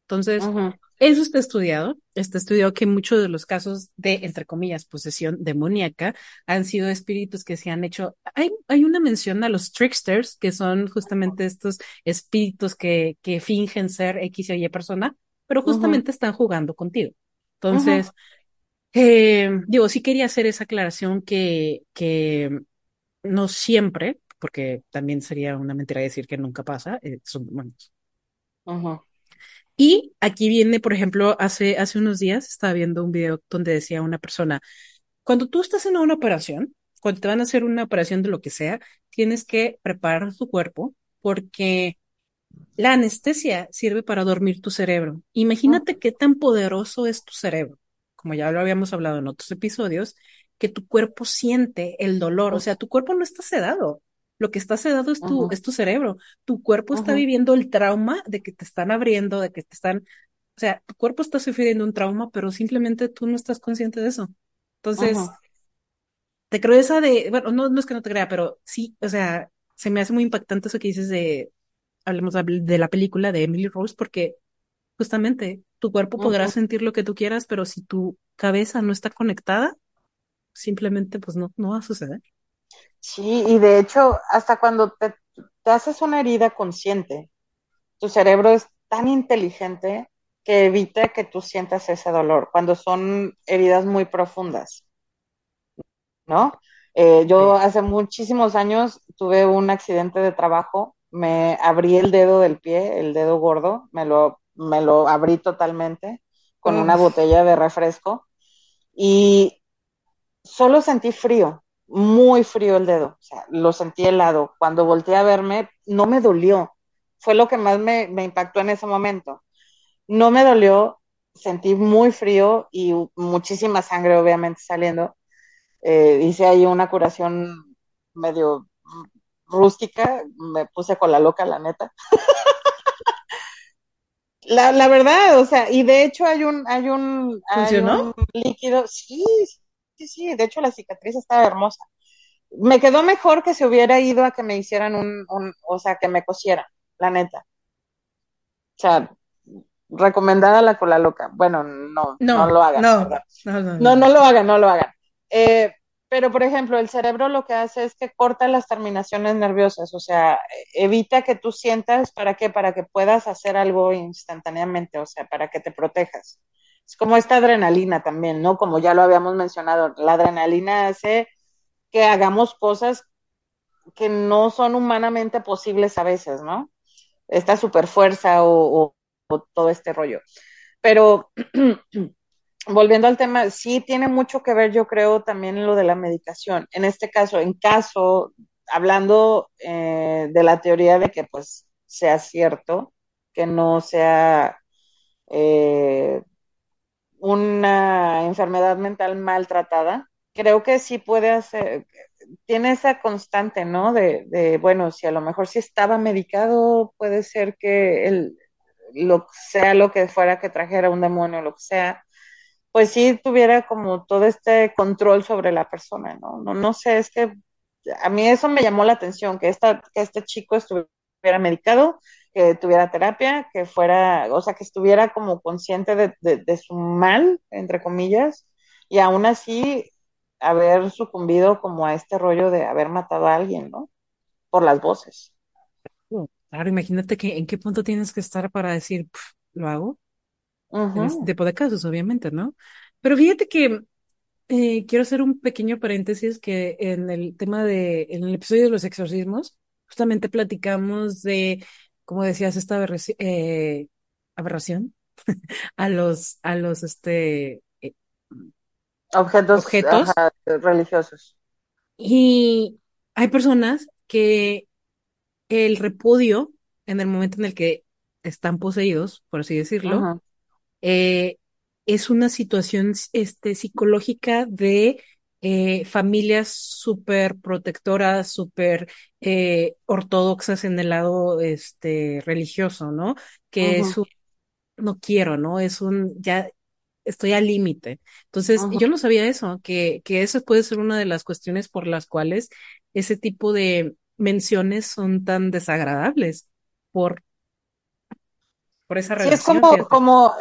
Entonces, eso está estudiado. Está estudiado que muchos de los casos de, entre comillas, posesión demoníaca han sido espíritus que se han hecho. Hay, hay una mención a los tricksters, que son justamente estos espíritus que, que fingen ser X o Y persona, pero justamente están jugando contigo. Entonces, eh, digo, sí quería hacer esa aclaración que, que no siempre, porque también sería una mentira decir que nunca pasa, eh, son demonios. Ajá. Y aquí viene, por ejemplo, hace, hace unos días estaba viendo un video donde decía una persona, cuando tú estás en una operación, cuando te van a hacer una operación de lo que sea, tienes que preparar tu cuerpo porque la anestesia sirve para dormir tu cerebro. Imagínate qué tan poderoso es tu cerebro, como ya lo habíamos hablado en otros episodios, que tu cuerpo siente el dolor, o sea, tu cuerpo no está sedado, lo que está sedado es tu, es tu cerebro. Tu cuerpo está viviendo el trauma de que te están abriendo, de que te están, o sea, tu cuerpo está sufriendo un trauma, pero simplemente tú no estás consciente de eso. Entonces, te creo esa de, bueno, no, no es que no te crea, pero sí, o sea, se me hace muy impactante eso que dices de, hablemos de la película de Emily Rose, porque justamente tu cuerpo podrá sentir lo que tú quieras, pero si tu cabeza no está conectada, simplemente pues no, no va a suceder. Sí, y de hecho, hasta cuando te, haces una herida consciente, tu cerebro es tan inteligente que evita que tú sientas ese dolor cuando son heridas muy profundas. ¿No? Eh, yo hace muchísimos años tuve un accidente de trabajo me abrí el dedo del pie, el dedo gordo, me lo, me lo abrí totalmente con una botella de refresco y solo sentí frío, muy frío el dedo, o sea, lo sentí helado. Cuando volteé a verme, no me dolió. Fue lo que más me, me impactó en ese momento. No me dolió, sentí muy frío y muchísima sangre obviamente saliendo. Eh, hice ahí una curación medio rústica, me puse con la loca, la neta. la, la, verdad, o sea, y de hecho hay un, hay un, hay un líquido, sí, sí, sí, de hecho la cicatriz estaba hermosa. Me quedó mejor que se hubiera ido a que me hicieran un, un o sea, que me cosieran, la neta. O sea, recomendada la cola loca. Bueno, no, no, no lo hagan. No, no, no, no, no, lo hagan, no lo hagan. Eh, pero, por ejemplo, el cerebro lo que hace es que corta las terminaciones nerviosas, o sea, evita que tú sientas, ¿para qué? Para que puedas hacer algo instantáneamente, o sea, para que te protejas. Es como esta adrenalina también, ¿no? Como ya lo habíamos mencionado, la adrenalina hace que hagamos cosas que no son humanamente posibles a veces, ¿no? Esta superfuerza o, o, todo este rollo. Pero volviendo al tema, sí tiene mucho que ver, yo creo, también lo de la medicación. En este caso, en caso, hablando eh, de la teoría de que pues sea cierto, que no sea eh, una enfermedad mental maltratada, creo que sí puede hacer, tiene esa constante, ¿no? De, de bueno, si a lo mejor sí estaba medicado, puede ser que el, lo sea lo que fuera que trajera un demonio, lo que sea, pues sí tuviera como todo este control sobre la persona, ¿no? No, no sé, es que a mí eso me llamó la atención, que, esta, que este chico estuviera medicado, que tuviera terapia, que fuera, o sea, que estuviera como consciente de, de, de su mal, entre comillas, y aún así haber sucumbido como a este rollo de haber matado a alguien, ¿no? Por las voces. Claro, imagínate que en qué punto tienes que estar para decir, lo hago. Uh -huh. En este tipo de casos, obviamente, ¿no? Pero fíjate que eh, quiero hacer un pequeño paréntesis que en el tema de, en el episodio de los exorcismos, justamente platicamos de, como decías, esta aberración, eh, aberración a los, a los, este, eh, objetos, objetos. Ajá, religiosos. Y hay personas que el repudio, en el momento en el que están poseídos, por así decirlo, uh -huh. eh, es una situación este, psicológica de eh, familias súper protectoras, súper eh, ortodoxas en el lado este, religioso, ¿no? Que uh -huh. es un, no quiero, ¿no? Es un, ya estoy al límite. Entonces, uh -huh. yo no sabía eso, que, que eso puede ser una de las cuestiones por las cuales ese tipo de menciones son tan desagradables por, por esa sí, relación. es como, como,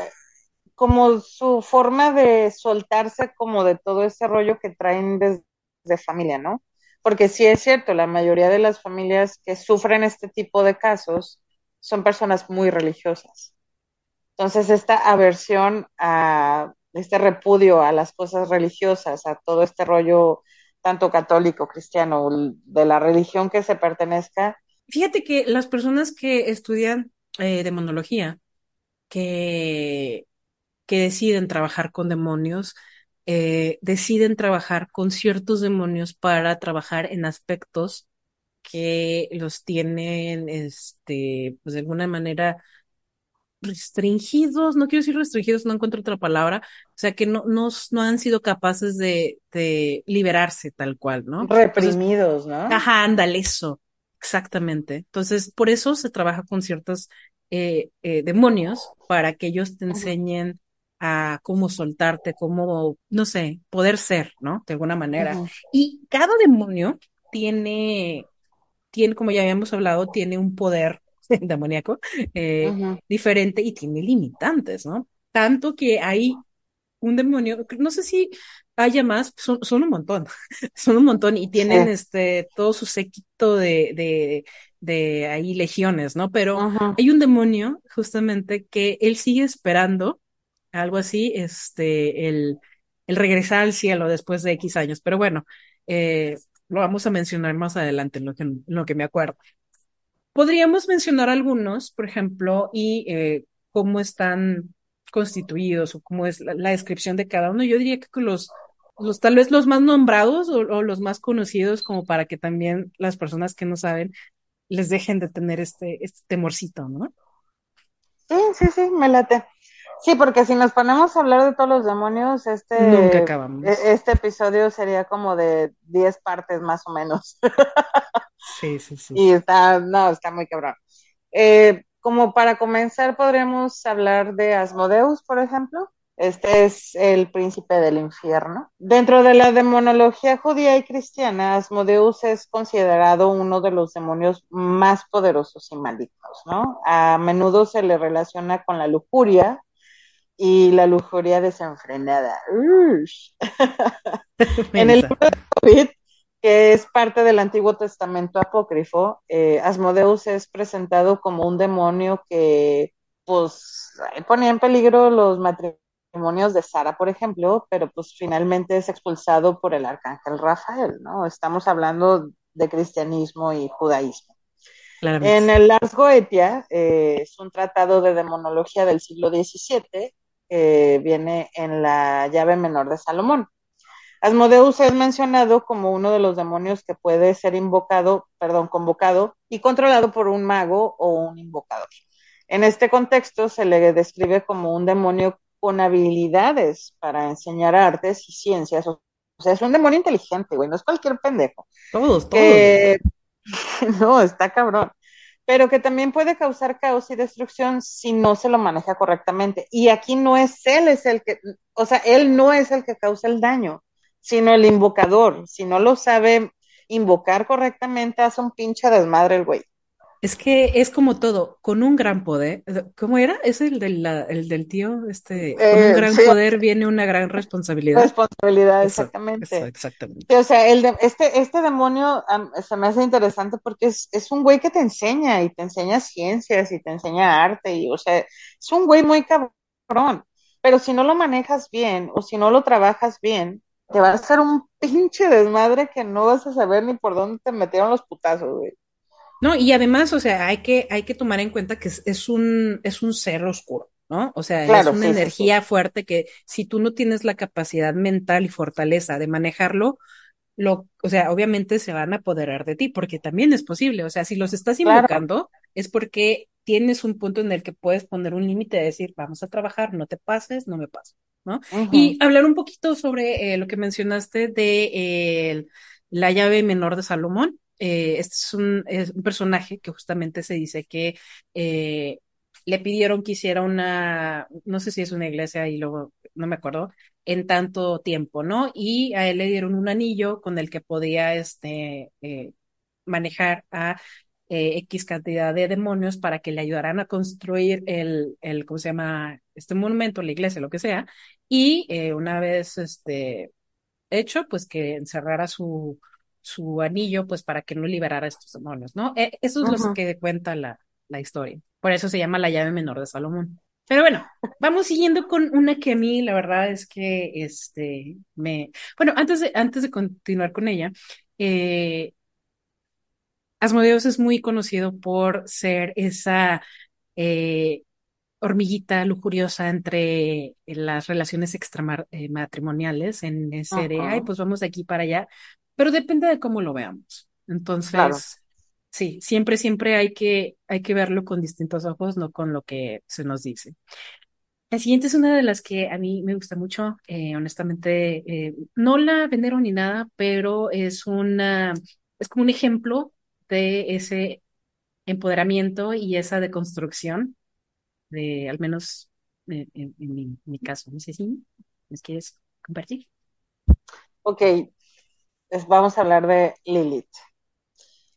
como su forma de soltarse como de todo ese rollo que traen desde familia, ¿no? Porque sí es cierto, la mayoría de las familias que sufren este tipo de casos son personas muy religiosas. Entonces, esta aversión a este repudio a las cosas religiosas, a todo este rollo tanto católico, cristiano, de la religión que se pertenezca. Fíjate que las personas que estudian eh, demonología, que, que deciden trabajar con demonios, eh, deciden trabajar con ciertos demonios para trabajar en aspectos que los tienen, este, pues de alguna manera restringidos, no quiero decir restringidos, no encuentro otra palabra, o sea que no, no, no han sido capaces de, de liberarse tal cual, ¿no? Reprimidos, Entonces, ¿no? Ajá, ándale, eso, exactamente. Entonces, por eso se trabaja con ciertos eh, eh, demonios para que ellos te enseñen a cómo soltarte, cómo, no sé, poder ser, ¿no? De alguna manera. Uh -huh. Y cada demonio tiene, tiene, como ya habíamos hablado, tiene un poder demoníaco eh, uh -huh. diferente y tiene limitantes, ¿no? Tanto que hay un demonio, no sé si haya más, son, son un montón, son un montón y tienen sí. este todo su séquito de, de, de ahí legiones, ¿no? Pero uh -huh. hay un demonio justamente que él sigue esperando algo así, este, el, el regresar al cielo después de X años, pero bueno, eh, lo vamos a mencionar más adelante en lo que, lo que me acuerdo. podríamos mencionar algunos, por ejemplo, y eh, cómo están constituidos o cómo es la, la, descripción de cada uno. Yo diría que los, los tal vez los más nombrados o, o, los más conocidos, como para que también las personas que no saben les dejen de tener este, este temorcito, ¿no? Sí, sí, sí, me late. Sí, porque si nos ponemos a hablar de todos los demonios, este, Nunca acabamos. este episodio sería como de 10 partes más o menos. Sí, sí, sí. Y está, no, está muy cabrón. Eh, como para comenzar, podríamos hablar de Asmodeus, por ejemplo. Este es el príncipe del infierno. Dentro de la demonología judía y cristiana, Asmodeus es considerado uno de los demonios más poderosos y malignos, ¿no? A menudo se le relaciona con la lujuria y la lujuria desenfrenada. en el libro de COVID, que es parte del Antiguo Testamento apócrifo, eh, Asmodeus es presentado como un demonio que pues ponía en peligro los matrimonios de Sara, por ejemplo, pero pues finalmente es expulsado por el arcángel Rafael, ¿no? Estamos hablando de cristianismo y judaísmo. Claramente. En el Ars Goetia eh, es un tratado de demonología del siglo XVII que viene en la llave menor de Salomón. Asmodeus es mencionado como uno de los demonios que puede ser invocado, perdón, convocado y controlado por un mago o un invocador. En este contexto se le describe como un demonio con habilidades para enseñar artes y ciencias. O sea, es un demonio inteligente, güey, no es cualquier pendejo. Todos, todos. No, está cabrón. Pero que también puede causar caos y destrucción si no se lo maneja correctamente. Y aquí no es él, es el que, o sea, él no es el que causa el daño sino el invocador. Si no lo sabe invocar correctamente, hace un pinche desmadre el güey. Es que es como todo, con un gran poder. ¿Cómo era? Es el del, la, el del tío, este, eh, con un gran sí. poder viene una gran responsabilidad. Responsabilidad, eso, exactamente. Eso, exactamente. Sí, o sea, el de, este, este demonio um, se me hace interesante porque es, es un güey que te enseña y te enseña ciencias y te enseña arte y, o sea, es un güey muy cabrón. Pero si no lo manejas bien o si no lo trabajas bien, te va a hacer un pinche desmadre que no vas a saber ni por dónde te metieron los putazos, güey. No, y además, o sea, hay que, hay que tomar en cuenta que es, es un, es un ser oscuro, ¿no? O sea, claro, es una sí, energía sí, fuerte que si tú no tienes la capacidad mental y fortaleza de manejarlo, lo, o sea, obviamente se van a apoderar de ti, porque también es posible. O sea, si los estás invocando, claro. es porque tienes un punto en el que puedes poner un límite de decir, vamos a trabajar, no te pases, no me paso, ¿no? Uh -huh. Y hablar un poquito sobre eh, lo que mencionaste de eh, la llave menor de Salomón. Eh, este es un, es un, personaje que justamente se dice que eh, le pidieron que hiciera una, no sé si es una iglesia y luego no me acuerdo, en tanto tiempo, ¿no? Y a él le dieron un anillo con el que podía este, eh, manejar a X cantidad de demonios para que le ayudaran a construir el, el, ¿cómo se llama? Este monumento, la iglesia, lo que sea. Y una vez este, hecho, pues que encerrara su, su anillo, pues para que no liberara a estos demonios, ¿no? Eh, eso es uh -huh. lo que cuenta la, la historia. Por eso se llama la llave menor de Salomón. Pero bueno, vamos siguiendo con una que a mí la verdad es que este me bueno, antes de antes de continuar con ella, eh, Asmodeus es muy conocido por ser esa eh, hormiguita lujuriosa entre las relaciones extramatrimoniales en ese uh -huh. de, ay, pues vamos de aquí para allá, pero depende de cómo lo veamos. Entonces, claro. sí, siempre, siempre hay que, hay que verlo con distintos ojos, no con lo que se nos dice. La siguiente es una de las que a mí me gusta mucho, eh, honestamente, eh, no la venero ni nada, pero es una, es como un ejemplo de ese empoderamiento y esa deconstrucción, de al menos en, en, en, mi, en mi, caso. No sé si les quieres compartir. Ok, Vamos a hablar de Lilith.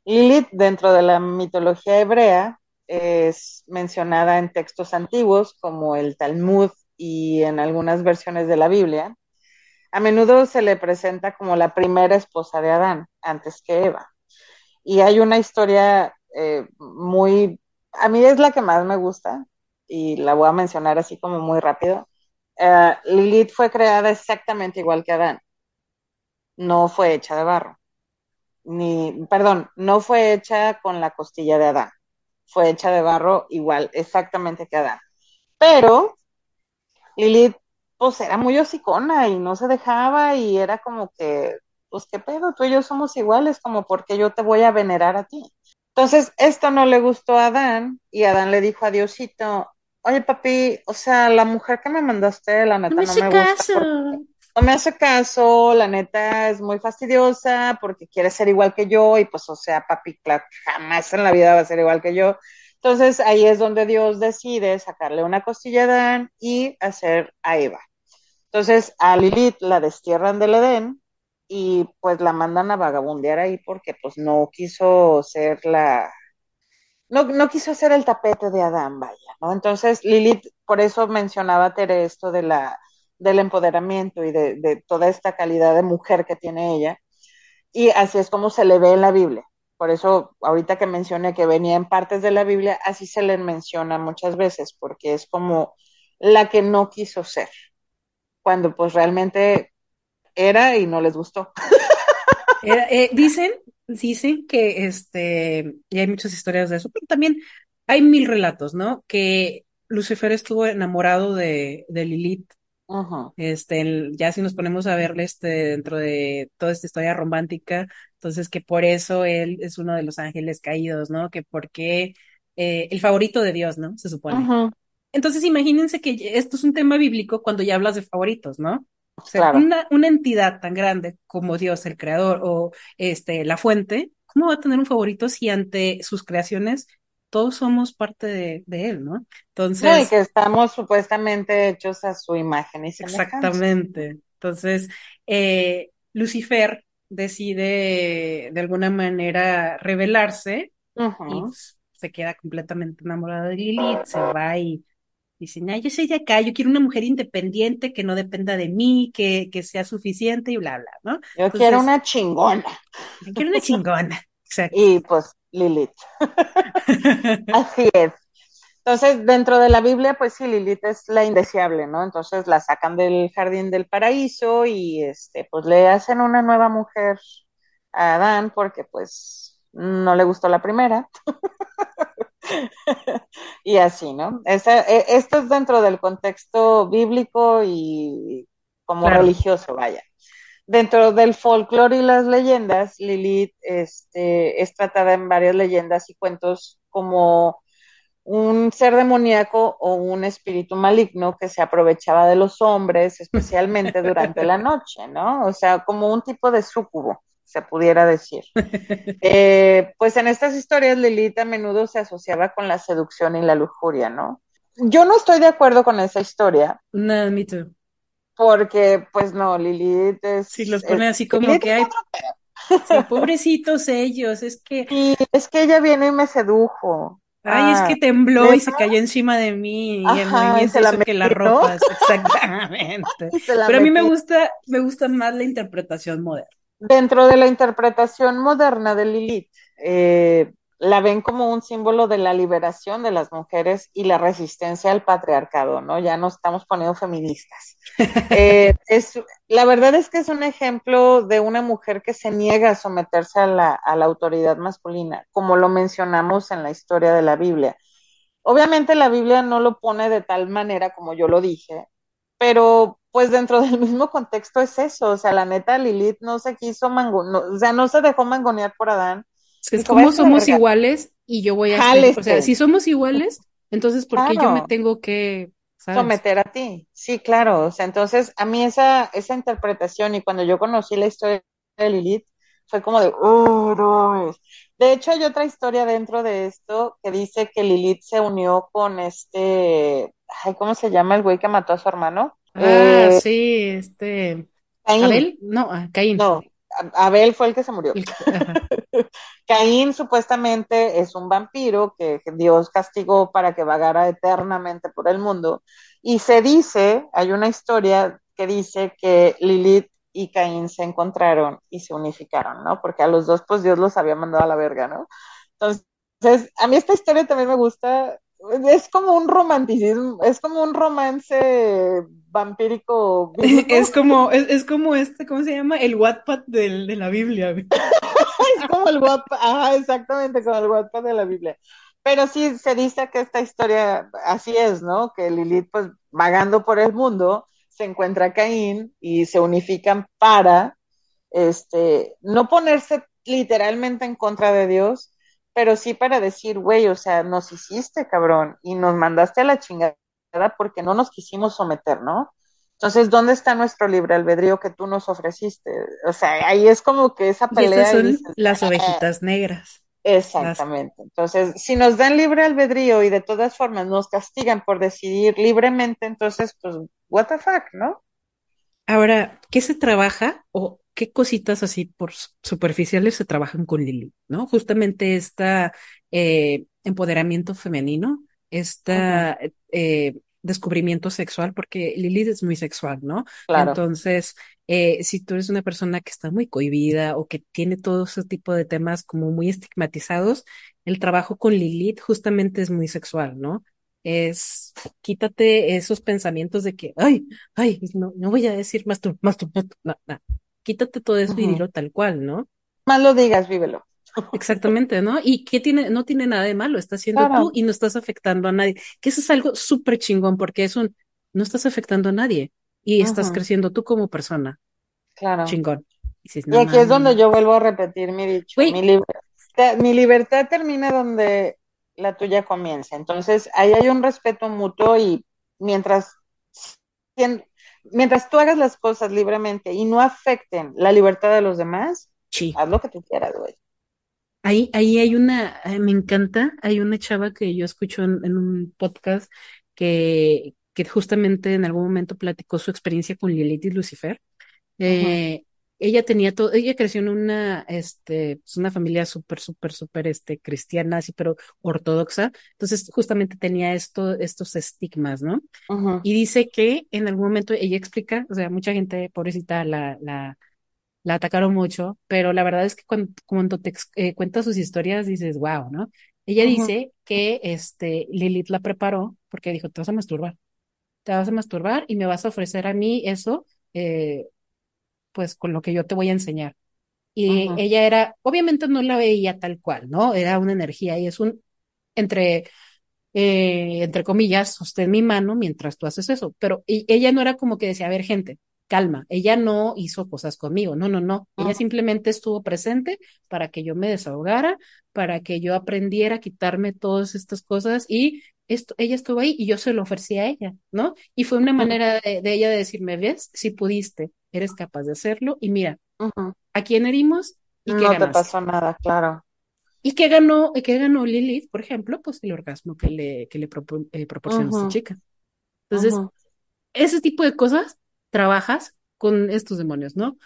Lilith, dentro de la mitología hebrea, es mencionada en textos antiguos como el Talmud y en algunas versiones de la Biblia. A menudo se le presenta como la primera esposa de Adán, antes que Eva y hay una historia eh, muy, a mí es la que más me gusta y la voy a mencionar así como muy rápido. Uh, Lilith fue creada exactamente igual que Adán. No fue hecha de barro. Ni, perdón, no fue hecha con la costilla de Adán. fue hecha de barro igual, exactamente que Adán. Pero Lilith, pues era muy hocicona y no se dejaba y era como que, pues qué pedo, tú y yo somos iguales, como porque yo te voy a venerar a ti. Entonces, esto no le gustó a Adán y Adán le dijo a Diosito, oye papi, o sea, la mujer que me mandaste, la neta, No me no me gusta. porque- no me hace caso, la neta es muy fastidiosa porque quiere ser igual que yo y pues, o sea, papi, claro, jamás en la vida va a ser igual que yo. Entonces ahí es donde Dios decide sacarle una costilla a Adán y hacer a Eva. Entonces a Lilith la destierran del Edén y pues la mandan a vagabundear ahí porque pues no quiso ser la, no, no quiso ser el tapete de Adán, vaya, ¿no? Entonces Lilith, por eso mencionaba Tere esto de la, del empoderamiento y de, toda esta calidad de mujer que tiene ella. Y así es como se le ve en la Biblia. Por eso, ahorita que mencioné que venía en partes de la Biblia, así se le menciona muchas veces, porque es como la que no quiso ser, cuando pues realmente era y no les gustó. Eh, dicen, dicen que este, y hay muchas historias de eso, pero también hay mil relatos, ¿no? Que Lucifer estuvo enamorado de Lilith. Ujú. Este, ya si nos ponemos a verle este, dentro de toda esta historia romántica, entonces que por eso él es uno de los ángeles caídos, ¿no? Que porque eh, el favorito de Dios, ¿no? Se supone. Entonces imagínense que esto es un tema bíblico cuando ya hablas de favoritos, ¿no? O sea, Claro. una, una entidad tan grande como Dios, el creador, o este, la fuente, ¿cómo va a tener un favorito si ante sus creaciones todos somos parte de, de él, ¿no? No, y Entonces, que estamos supuestamente hechos a su imagen y semejanza. exactamente. Entonces, eh, Lucifer decide de alguna manera rebelarse y pues, se queda completamente enamorado de Lilith, se va y dice, "Nah, yo soy de acá, yo quiero una mujer independiente que no dependa de mí, que, que sea suficiente y bla, bla, ¿no? Yo Entonces, quiero una chingona. yo quiero una chingona. Exacto. Y pues Lilith. Así es. Entonces, dentro de la Biblia, pues sí, Lilith es la indeseable, ¿no? Entonces la sacan del jardín del paraíso y este, pues le hacen una nueva mujer a Adán porque pues no le gustó la primera. y así, ¿no? Esa, e- esto es dentro del contexto bíblico y como Claro. religioso, vaya. Dentro del folclore y las leyendas, Lilith este, es tratada en varias leyendas y cuentos como un ser demoníaco o un espíritu maligno que se aprovechaba de los hombres, especialmente durante la noche, ¿no? O sea, como un tipo de súcubo, se pudiera decir. Eh, pues en estas historias Lilith a menudo se asociaba con la seducción y la lujuria, ¿no? Yo no estoy de acuerdo con esa historia, No, me too. Porque pues no, Lilith es... Sí, los ponen así como Lilith que hay, sí, pobrecitos ellos, es que, Sí, es que ella viene y me sedujo. ay, es Ah, que tembló y se cayó encima de mí y el y movimiento se la hizo que metió. ropas, exactamente. y la Pero a mí me gusta, me gusta más la interpretación moderna. Dentro de la interpretación moderna de Lilith, eh, la ven como un símbolo de la liberación de las mujeres y la resistencia al patriarcado, ¿no? Ya nos estamos poniendo feministas. Eh, es, la verdad es que es un ejemplo de una mujer que se niega a someterse a la, a la autoridad masculina, como lo mencionamos en la historia de la Biblia. Obviamente la Biblia no lo pone de tal manera como yo lo dije, pero pues dentro del mismo contexto es eso, o sea, la neta Lilith no se quiso mango, no, o sea, no se dejó mangonear por Adán. Es como "Váyase a la somos verga". iguales y yo voy a Jálese. o sea, si somos iguales, entonces ¿por qué yo me tengo que, sabes? someter a ti. Sí, claro. O sea, entonces a mí esa, esa interpretación y cuando yo conocí la historia de Lilith fue como de, oh, no mames". De hecho, hay otra historia dentro de esto que dice que Lilith se unió con este, ay, ¿cómo se llama el güey que mató a su hermano? Ah, Eh, sí, este, Caín. Abel, no, ah, Caín. No, Abel fue el que se murió. Ajá. Caín supuestamente es un vampiro que Dios castigó para que vagara eternamente por el mundo. Y se dice, hay una historia que dice que Lilith y Caín se encontraron y se unificaron, ¿no? Porque a los dos, pues Dios los había mandado a la verga, ¿no? Entonces, a mí esta historia también me gusta. Es como un romanticismo, es como un romance vampírico. Es como, es, es como este, ¿cómo se llama? El Wattpad del, de la Biblia. Es como el Wattpad, ajá, exactamente como el Wattpad de la Biblia. Pero sí se dice que esta historia así es, ¿no? Que Lilith, pues vagando por el mundo, se encuentra a Caín y se unifican para este, no ponerse literalmente en contra de Dios, pero sí para decir, güey, o sea, nos hiciste, cabrón, y nos mandaste a la chingada porque no nos quisimos someter, ¿no? Entonces, ¿dónde está nuestro libre albedrío que tú nos ofreciste? O sea, ahí es como que esa pelea. Y esas son dices, las ovejitas negras. Exactamente. Las... Entonces, si nos dan libre albedrío y de todas formas nos castigan por decidir libremente, entonces, pues, what the fuck, ¿no? Ahora, ¿qué se trabaja o qué cositas así por superficiales se trabajan con Lili? ¿No? Justamente este eh, empoderamiento femenino, uh-huh. eh, descubrimiento sexual, porque Lilith es muy sexual, ¿no? Claro. Entonces, eh, si tú eres una persona que está muy cohibida o que tiene todo ese tipo de temas como muy estigmatizados, el trabajo con Lilith justamente es muy sexual, ¿no? Es quítate esos pensamientos de que, ay, ay, no, no voy a decir más tú, más tú, no, no. Quítate todo eso y dilo tal cual, ¿no? Más lo digas, vívelo. Exactamente, ¿no? Y que tiene, no tiene nada de malo, estás siendo Claro. tú y no estás afectando a nadie. Que eso es algo súper chingón porque es un, no estás afectando a nadie y estás creciendo tú como persona. Claro. Chingón. Y, dices, Y no aquí es donde yo vuelvo a repetir mi dicho. Mi libertad, mi libertad termina donde la tuya comienza. Entonces, ahí hay un respeto mutuo y mientras, mientras tú hagas las cosas libremente y no afecten la libertad de los demás, Sí. haz lo que tú quieras, güey. Ahí, ahí hay una, eh, me encanta, hay una chava que yo escucho en, en un podcast que, que justamente en algún momento platicó su experiencia con Lilith y Lucifer. Eh, Ella tenía todo, ella creció en una, este, pues una familia súper, súper, súper, este, cristiana, así, pero ortodoxa. Entonces, justamente tenía esto, estos estigmas, ¿no? Y dice que en algún momento ella explica, o sea, mucha gente, pobrecita, la, la, la atacaron mucho, pero la verdad es que cuando, cuando te eh, cuenta sus historias dices, wow, ¿no? Ella dice que este, Lilith la preparó porque dijo, te vas a masturbar, te vas a masturbar y me vas a ofrecer a mí eso, eh, pues con lo que yo te voy a enseñar. Y ella era, obviamente no la veía tal cual, ¿no? Era una energía y es un, entre, eh, entre comillas, sostén mi mano mientras tú haces eso. Pero y- ella no era como que decía, a ver, gente, calma, ella no hizo cosas conmigo, no, no, no. Ella simplemente estuvo presente para que yo me desahogara, para que yo aprendiera a quitarme todas estas cosas y esto, ella estuvo ahí y yo se lo ofrecí a ella, ¿no? Y fue una manera de, de ella de decirme, ves, si pudiste, eres capaz de hacerlo y mira. ¿a quién herimos y qué No te pasó nada, claro. ¿Y qué ganó, qué ganó Lilith, por ejemplo? Pues el orgasmo que le, que le propo- eh, proporciona esta chica. Entonces, ese tipo de cosas trabajas con estos demonios, ¿no?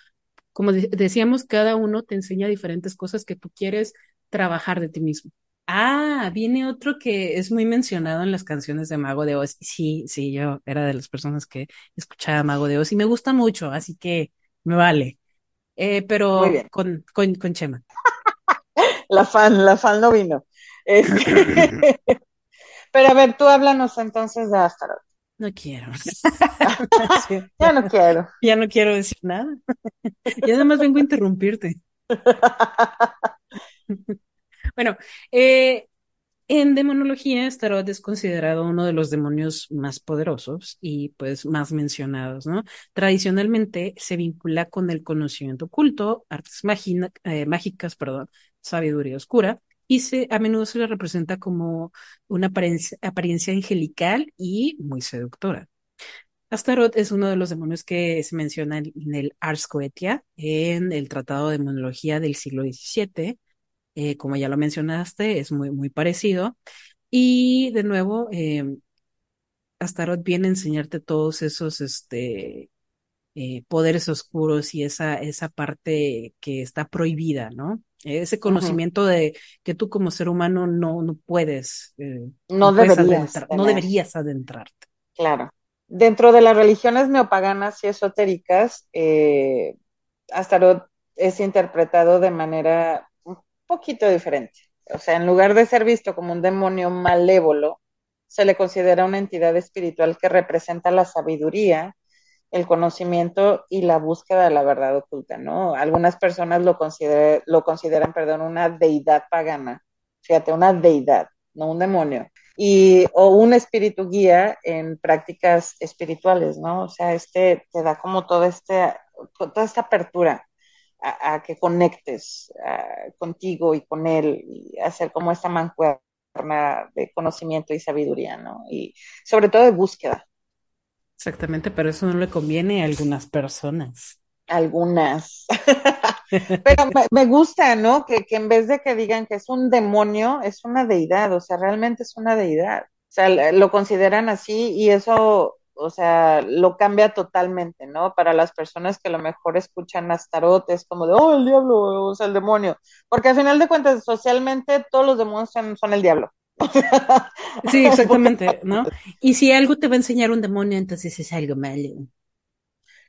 Como de- decíamos, cada uno te enseña diferentes cosas que tú quieres trabajar de ti mismo. Ah, viene otro que es muy mencionado en las canciones de Mago de Oz. Sí, sí, yo era de las personas que escuchaba Mago de Oz y me gusta mucho, así que me vale. Eh, pero con, con, con Chema. La fan, la fan no vino. Este, Pero a ver, tú háblanos entonces de Astaroth. No quiero. Sí, Ya no quiero. ya no quiero decir nada. Ya nada más vengo a interrumpirte. Bueno, eh, en demonología, Starot es considerado uno de los demonios más poderosos y pues más mencionados, ¿no? Tradicionalmente se vincula con el conocimiento oculto, artes eh, mágicas, perdón, sabiduría oscura, y se, a menudo se le representa como una apariencia, apariencia angelical y muy seductora. Astaroth es uno de los demonios que se menciona en el Ars Goetia, en el Tratado de Demonología del siglo XVII. Eh, como ya lo mencionaste, es muy, muy parecido. Y de nuevo, eh, Astaroth viene a enseñarte todos esos este, eh, poderes oscuros y esa, esa parte que está prohibida, ¿no? Ese conocimiento de que tú como ser humano no, no puedes, eh, No deberías adentrar, no deberías adentrarte. Claro. Dentro de las religiones neopaganas y esotéricas, eh, Astaroth es interpretado de manera un poquito diferente. O sea, en lugar de ser visto como un demonio malévolo, se le considera una entidad espiritual que representa la sabiduría, el conocimiento y la búsqueda de la verdad oculta, ¿no? Algunas personas lo, lo consideran, perdón, una deidad pagana. Fíjate, una deidad, no un demonio, y, o un espíritu guía en prácticas espirituales, ¿no? O sea, este te da como todo este, toda esta apertura a, que conectes contigo y con él y hacer como esta mancuerna de conocimiento y sabiduría, ¿no? Y sobre todo de búsqueda. Exactamente, pero eso no le conviene a algunas personas. Algunas. pero me, me, gusta, ¿no? Que, que en vez de que digan que es un demonio, es una deidad, o sea, realmente es una deidad. O sea, lo consideran así y eso o sea, lo cambia totalmente, ¿no? Para las personas que a lo mejor escuchan Astaroth, es como de, oh, el diablo, o sea, el demonio. Porque al final de cuentas, socialmente, todos los demonios son, son el diablo. sí, exactamente, ¿no? Y si algo te va a enseñar un demonio, entonces es algo malo.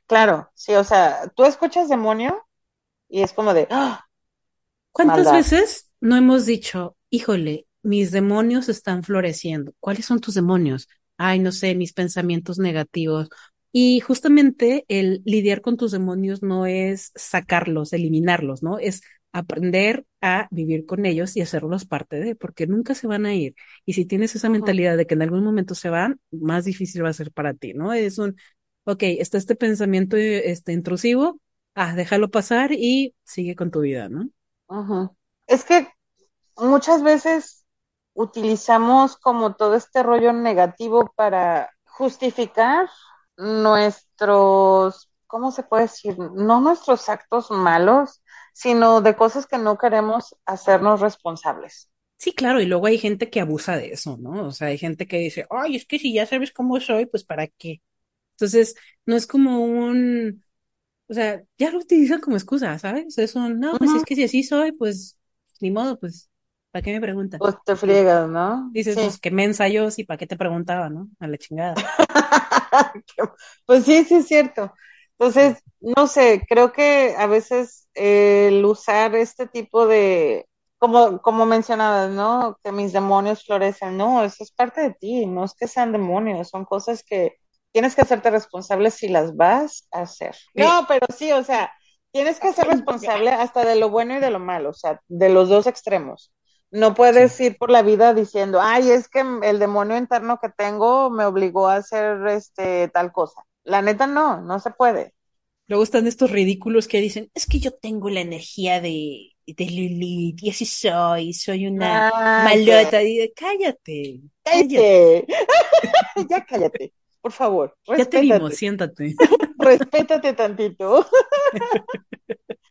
Claro, sí, o sea, tú escuchas demonio y es como de, ¡Ah! ¿cuántas maldad. veces no hemos dicho, híjole, mis demonios están floreciendo? ¿Cuáles son tus demonios? ay, no sé, mis pensamientos negativos. Y justamente el lidiar con tus demonios no es sacarlos, eliminarlos, ¿no? Es aprender a vivir con ellos y hacerlos parte de, porque nunca se van a ir. Y si tienes esa mentalidad de que en algún momento se van, más difícil va a ser para ti, ¿no? Es un, ok, está este pensamiento este, intrusivo, ah, déjalo pasar y sigue con tu vida, ¿no? Es que muchas veces utilizamos como todo este rollo negativo para justificar nuestros, ¿cómo se puede decir? No nuestros actos malos, sino de cosas que no queremos hacernos responsables. Sí, claro, y luego hay gente que abusa de eso, ¿no? O sea, hay gente que dice, ay, es que si ya sabes cómo soy, pues ¿para qué? Entonces, no es como un, o sea, ya lo utilizan como excusa, ¿sabes? Es un, no, pues uh -huh. es que si así soy, pues ni modo, pues ¿Para qué me preguntas? Pues te friegas, ¿no? Dices, sí. pues que mensa yo, sí, ¿para qué te preguntaba, no? A la chingada. pues sí, sí es cierto. Entonces, no sé, creo que a veces eh, el usar este tipo de, como, como mencionabas, ¿no? Que mis demonios florecen, no, eso es parte de ti, no es que sean demonios, son cosas que tienes que hacerte responsable si las vas a hacer. No, pero sí, o sea, tienes que ser responsable hasta de lo bueno y de lo malo, o sea, de los dos extremos. No puedes sí. ir por la vida diciendo, ay, es que el demonio interno que tengo me obligó a hacer este tal cosa. La neta no, no se puede. Luego están estos ridículos que dicen, es que yo tengo la energía de, de Lilith y así soy, soy una ah, malota. Y, cállate, cállate. ya cállate, por favor. Respétate. Ya te vimos, siéntate. respétate tantito.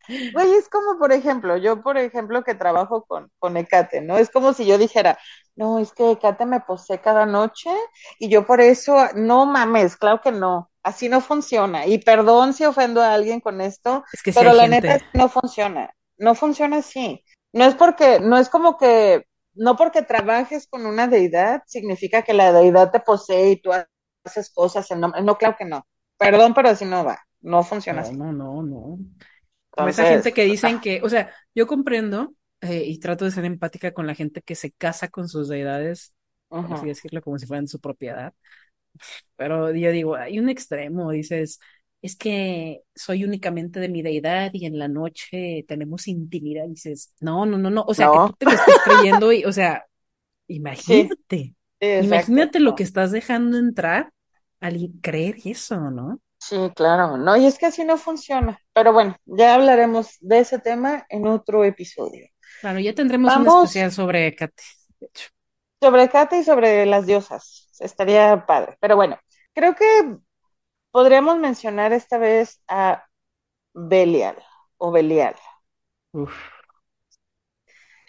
Güey, es como, por ejemplo, yo, por ejemplo, que trabajo con, con Ecate, ¿no? Es como si yo dijera, no, es que Ecate me posee cada noche y yo por eso, no mames, claro que no, así no funciona. Y perdón si ofendo a alguien con esto, es que pero si la gente... neta no funciona, no funciona así. No es porque, no es como que, no porque trabajes con una deidad significa que la deidad te posee y tú haces cosas en nombre, no, claro que no. Perdón, pero así no va, no funciona no, así. No, no, no. Como esa gente que dicen que, o sea, yo comprendo eh, y trato de ser empática con la gente que se casa con sus deidades, uh -huh. así decirlo, como si fueran su propiedad. Pero yo digo, hay un extremo, dices, es que soy únicamente de mi deidad y en la noche tenemos intimidad. Dices, no, no, no, no. O sea, no. que tú te lo estés creyendo y, o sea, imagínate. Sí. Sí, imagínate lo que estás dejando entrar al creer eso, ¿no? Sí, claro, no, y es que así no funciona. Pero bueno, ya hablaremos de ese tema en otro episodio. Claro, ya tendremos Vamos, un especial sobre Kate, de hecho. Sobre Kate y sobre las diosas. Estaría padre. Pero bueno, creo que podríamos mencionar esta vez a Belial o Belial. Uf.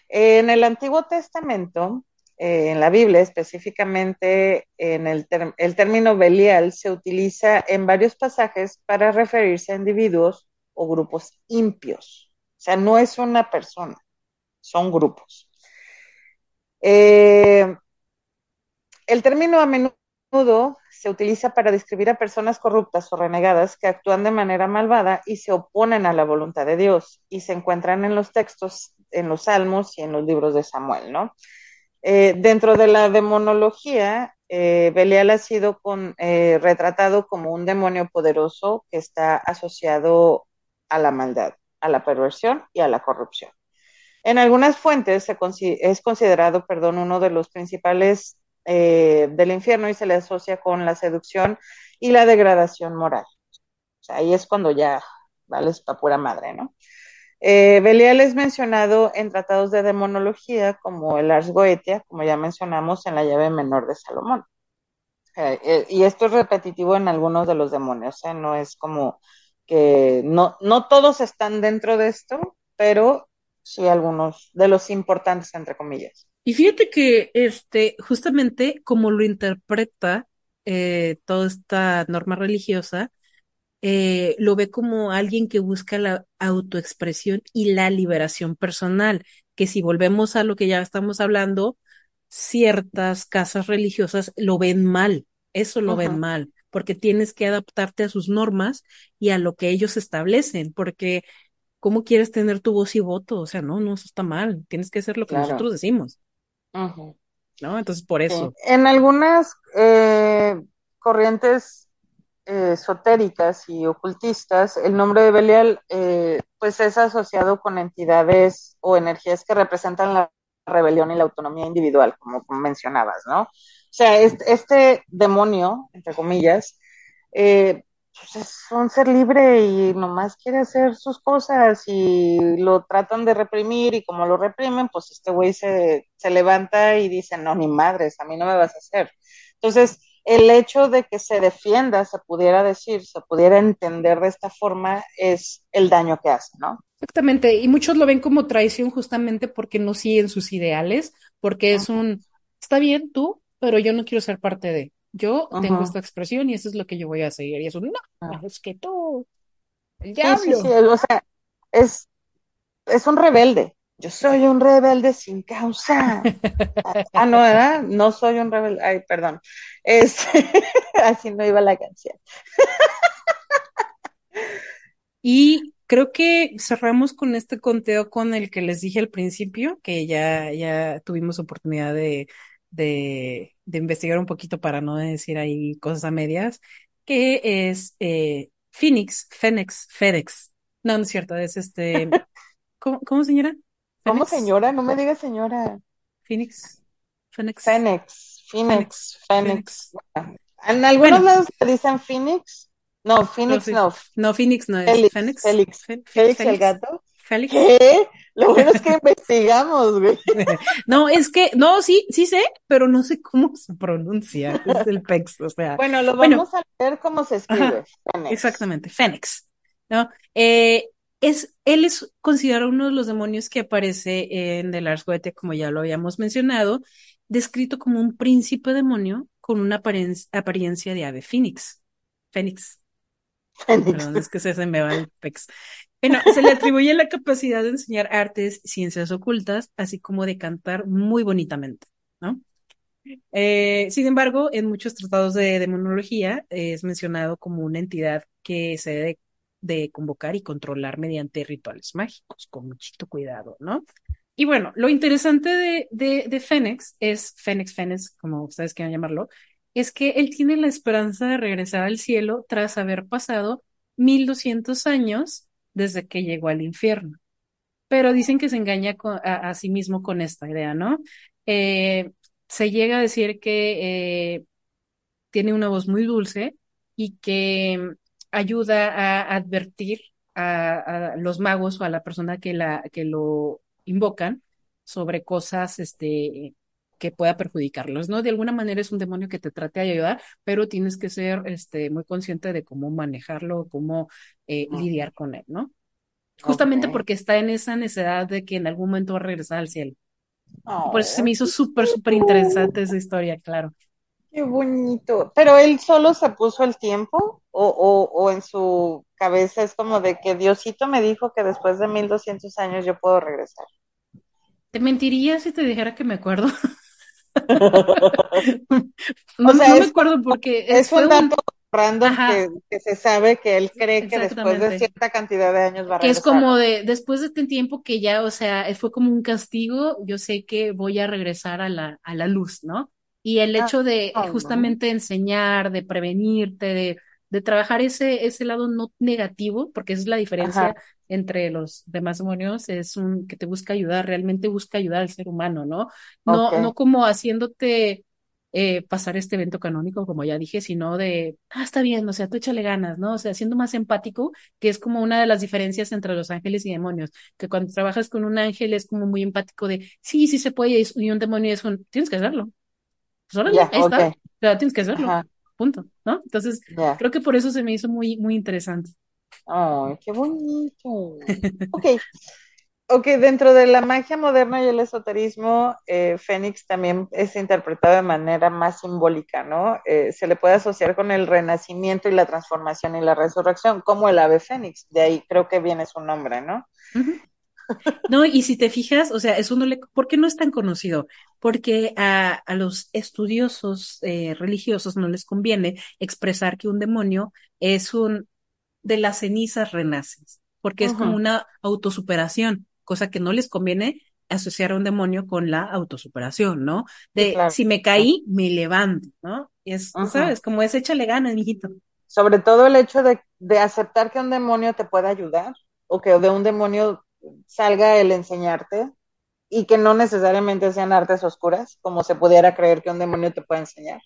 En el Antiguo Testamento, eh, en la Biblia específicamente, en el, el, término Belial se utiliza en varios pasajes para referirse a individuos o grupos impios. O sea, no es una persona, son grupos. Eh, el término a menudo se utiliza para describir a personas corruptas o renegadas que actúan de manera malvada y se oponen a la voluntad de Dios y se encuentran en los textos, en los salmos y en los libros de Samuel, ¿no? Eh, dentro de la demonología, eh, Belial ha sido con, eh, retratado como un demonio poderoso que está asociado a la maldad, a la perversión y a la corrupción. En algunas fuentes se es considerado, perdón, uno de los principales eh, del infierno y se le asocia con la seducción y la degradación moral. Ahí es cuando ya vales para pura madre, ¿no? Eh, Belial es mencionado en tratados de demonología como el Ars Goetia, como ya mencionamos en la llave menor de Salomón. Eh, eh, y esto es repetitivo en algunos de los demonios, ¿eh? no es como que no, no todos están dentro de esto, pero sí algunos de los importantes, entre comillas. Y fíjate que este, justamente como lo interpreta eh, toda esta norma religiosa, eh, lo ve como alguien que busca la autoexpresión y la liberación personal, que si volvemos a lo que ya estamos hablando, ciertas casas religiosas lo ven mal, eso lo ven mal, porque tienes que adaptarte a sus normas y a lo que ellos establecen, porque ¿cómo quieres tener tu voz y voto? O sea, no, no, eso está mal, tienes que hacer lo que nosotros decimos. ¿No? Entonces, por eso. En algunas eh, corrientes esotéricas y ocultistas, el nombre de Belial eh, pues es asociado con entidades o energías que representan la rebelión y la autonomía individual, como mencionabas, ¿no? O sea, este, este demonio, entre comillas, eh, pues es un ser libre y nomás quiere hacer sus cosas y lo tratan de reprimir y como lo reprimen, pues este güey se, se levanta y dice, no, ni madres, a mí no me vas a hacer. Entonces, el hecho de que se defienda, se pudiera decir, se pudiera entender de esta forma, es el daño que hace, ¿no? Exactamente, y muchos lo ven como traición justamente porque no siguen sus ideales, porque es un, está bien tú, pero yo no quiero ser parte de, yo tengo esta expresión y eso es lo que yo voy a seguir, y es un, no, ah. es que tú, el diablo. Sí, sí, o sea, es, es un rebelde, yo soy un rebelde sin causa. ah, no, ¿verdad? No soy un rebelde. Ay, perdón. Es... Así no iba la canción. y creo que cerramos con este conteo con el que les dije al principio, que ya, ya tuvimos oportunidad de, de, de investigar un poquito para no decir ahí cosas a medias, que es eh, Phoenix, Fénix, FedEx. No, no es cierto, es este. ¿Cómo, cómo señora? ¿Cómo señora? No me digas señora. Phoenix. Phoenix. Phoenix. Phoenix. Phoenix. En algunos lados se dicen Phoenix. No, Phoenix no. No, Phoenix no es. Félix. Phoenix. Félix. Félix, el gato. Félix. ¿Qué? Lo bueno es que investigamos, güey. No, es que, no, sí, sí sé, pero no sé cómo se pronuncia. Es el PEX, o sea. Bueno, lo vamos a ver cómo se escribe. Exactamente, Fénix. ¿no? Eh, es, él es considerado uno de los demonios que aparece en The Lars Goethe, como ya lo habíamos mencionado, descrito como un príncipe demonio con una apariencia de ave fénix. Fénix. Perdón, es que se, me va el pex. Bueno, se le atribuye la capacidad de enseñar artes, ciencias ocultas, así como de cantar muy bonitamente, ¿no? Eh, sin embargo, en muchos tratados de demonología es mencionado como una entidad que se de convocar y controlar mediante rituales mágicos, con muchito cuidado, ¿no? Y bueno, lo interesante de, de, de Fénix es, Fénix, Fénix, como ustedes quieran llamarlo, es que él tiene la esperanza de regresar al cielo tras haber pasado 1200 años desde que llegó al infierno. Pero dicen que se engaña a, sí mismo con esta idea, ¿no? Eh, se llega a decir que eh, tiene una voz muy dulce y que ayuda a advertir a, los magos o a la persona que, la, que lo invocan sobre cosas este, que pueda perjudicarlos, ¿no? De alguna manera es un demonio que te trate de ayudar, pero tienes que ser este, muy consciente de cómo manejarlo, cómo eh, lidiar con él, ¿no? Justamente porque está en esa necesidad de que en algún momento va a regresar al cielo. Por eso se me hizo súper, súper interesante esa historia, claro. Qué bonito. Pero él solo se puso el tiempo o, o, o, en su cabeza es como de que Diosito me dijo que después de 1200 años yo puedo regresar. Te mentiría si te dijera que me acuerdo. no, me acuerdo porque es, un dato random que, se sabe que él cree que después de cierta cantidad de años va a regresar. Que es como de, después de este tiempo que ya, o sea, fue como un castigo, yo sé que voy a regresar a la, a la luz, ¿no? Y el ah, hecho de justamente enseñar, de prevenirte, de de trabajar ese, ese lado no negativo, porque es la diferencia Ajá. entre los demás demonios, es un que te busca ayudar, realmente busca ayudar al ser humano, ¿no? No, no como haciéndote eh, pasar este evento canónico, como ya dije, sino de, ah, está bien, o sea, tú échale ganas, ¿no? O sea, siendo más empático, que es como una de las diferencias entre los ángeles y demonios, que cuando trabajas con un ángel es como muy empático de, sí, sí se puede, y un demonio es un, tienes que hacerlo. Pues órale, Ya, ahí está, o sea, tienes que hacerlo, Ajá. Punto, ¿no? Entonces, creo que por eso se me hizo muy, muy interesante. Ay, qué bonito. Ok. Ok, dentro de la magia moderna y el esoterismo, eh, Fénix también es interpretado de manera más simbólica, ¿no? Eh, se le puede asociar con el renacimiento y la transformación y la resurrección, como el ave Fénix. De ahí creo que viene su nombre, ¿no? Ujú. No, y si te fijas, o sea, eso no le, ¿por qué no es tan conocido? Porque a, a los estudiosos eh, religiosos no les conviene expresar que un demonio es un de las cenizas renaces, porque es como una autosuperación, cosa que no les conviene asociar a un demonio con la autosuperación, ¿no? Sí, De claro. si me caí, me levanto, ¿no? Y es. ¿sabes? Como es échale ganas, mijito. Sobre todo el hecho de, de aceptar que un demonio te pueda ayudar o que de un demonio salga el enseñarte y que no necesariamente sean artes oscuras, como se pudiera creer que un demonio te puede enseñar.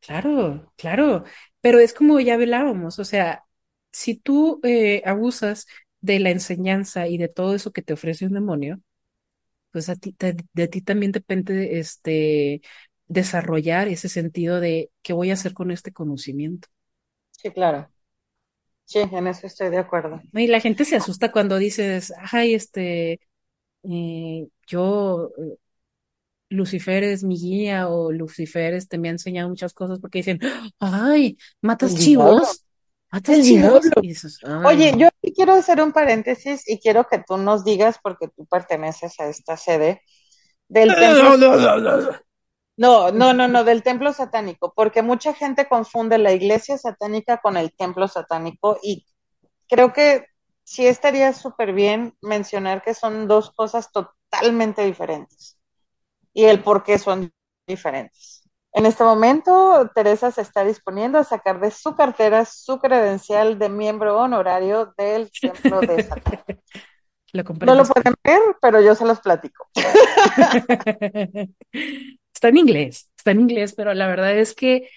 Claro, claro, pero es como ya hablábamos, o sea, si tú eh, abusas de la enseñanza y de todo eso que te ofrece un demonio, pues a ti, te- de ti también depende este desarrollar ese sentido de qué voy a hacer con este conocimiento. Sí, claro. Sí, en eso estoy de acuerdo. Y la gente se asusta cuando dices, ay, este, eh, yo, eh, Lucifer es mi guía o Lucifer este, me ha enseñado muchas cosas porque dicen, ay, ¿matas chivos? ¿Matas el chivos? dices, Oye, no. yo aquí quiero hacer un paréntesis y quiero que tú nos digas, porque tú perteneces a esta sede, del templo. No, no, no, no, del templo satánico, porque mucha gente confunde la iglesia satánica con el templo satánico y creo que sí estaría súper bien mencionar que son dos cosas totalmente diferentes y el por qué son diferentes. En este momento, Teresa se está disponiendo a sacar de su cartera su credencial de miembro honorario del templo de Satán. Lo No lo pueden ver, pero yo se los platico. Está en inglés, está en inglés, pero la verdad es que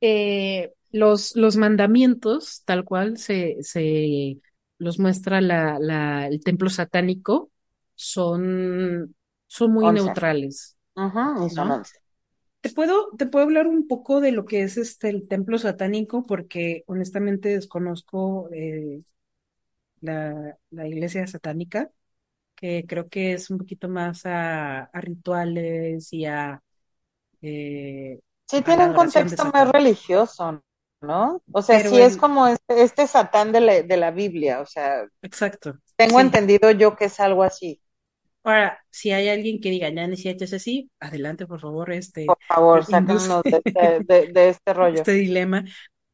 eh, los, los mandamientos, tal cual se, se los muestra la, la, el templo satánico, son, son muy Once. neutrales, son ¿no? once. Te puedo, te puedo hablar un poco de lo que es este el templo satánico, porque honestamente desconozco eh, la, la iglesia satánica, que creo que es un poquito más a, a rituales y a, eh, Sí tiene un contexto más religioso, ¿no? O sea, Pero sí es como este, este Satán de la, de la Biblia, o sea, exacto, tengo sí. entendido yo que es algo así. Ahora, si hay alguien que diga, ya si es así, adelante, por favor, este, Por favor, de este, de, de este rollo. este dilema.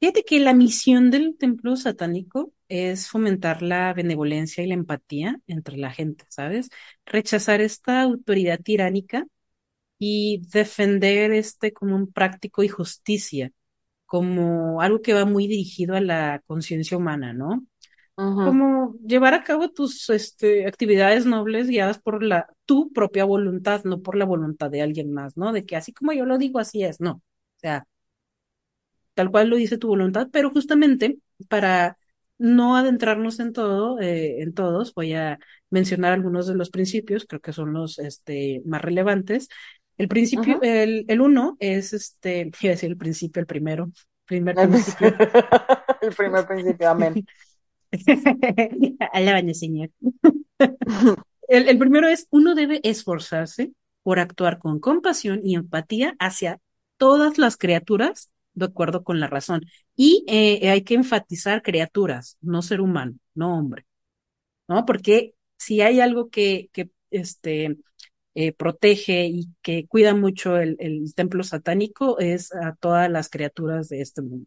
Fíjate que la misión del templo satánico es fomentar la benevolencia y la empatía entre la gente, ¿sabes? Rechazar esta autoridad tiránica y defender este como un práctico y justicia, como algo que va muy dirigido a la conciencia humana, ¿no? Como llevar a cabo tus este, actividades nobles guiadas por la, tu propia voluntad, no por la voluntad de alguien más, ¿no? De que así como yo lo digo, así es, no. O sea, tal cual lo dice tu voluntad, pero justamente para no adentrarnos en todo, eh, en todos, voy a mencionar algunos de los principios, creo que son los este, más relevantes. El principio, el, el uno es este, iba a decir el principio, el primero, primer El, principio. el primer principio, amén. Alábame, Señor. El, el primero es, uno debe esforzarse por actuar con compasión y empatía hacia todas las criaturas de acuerdo con la razón. Y eh, hay que enfatizar criaturas, no ser humano, no hombre, ¿no? Porque si hay algo que, que este, eh, protege y que cuida mucho el, el templo satánico es a todas las criaturas de este mundo.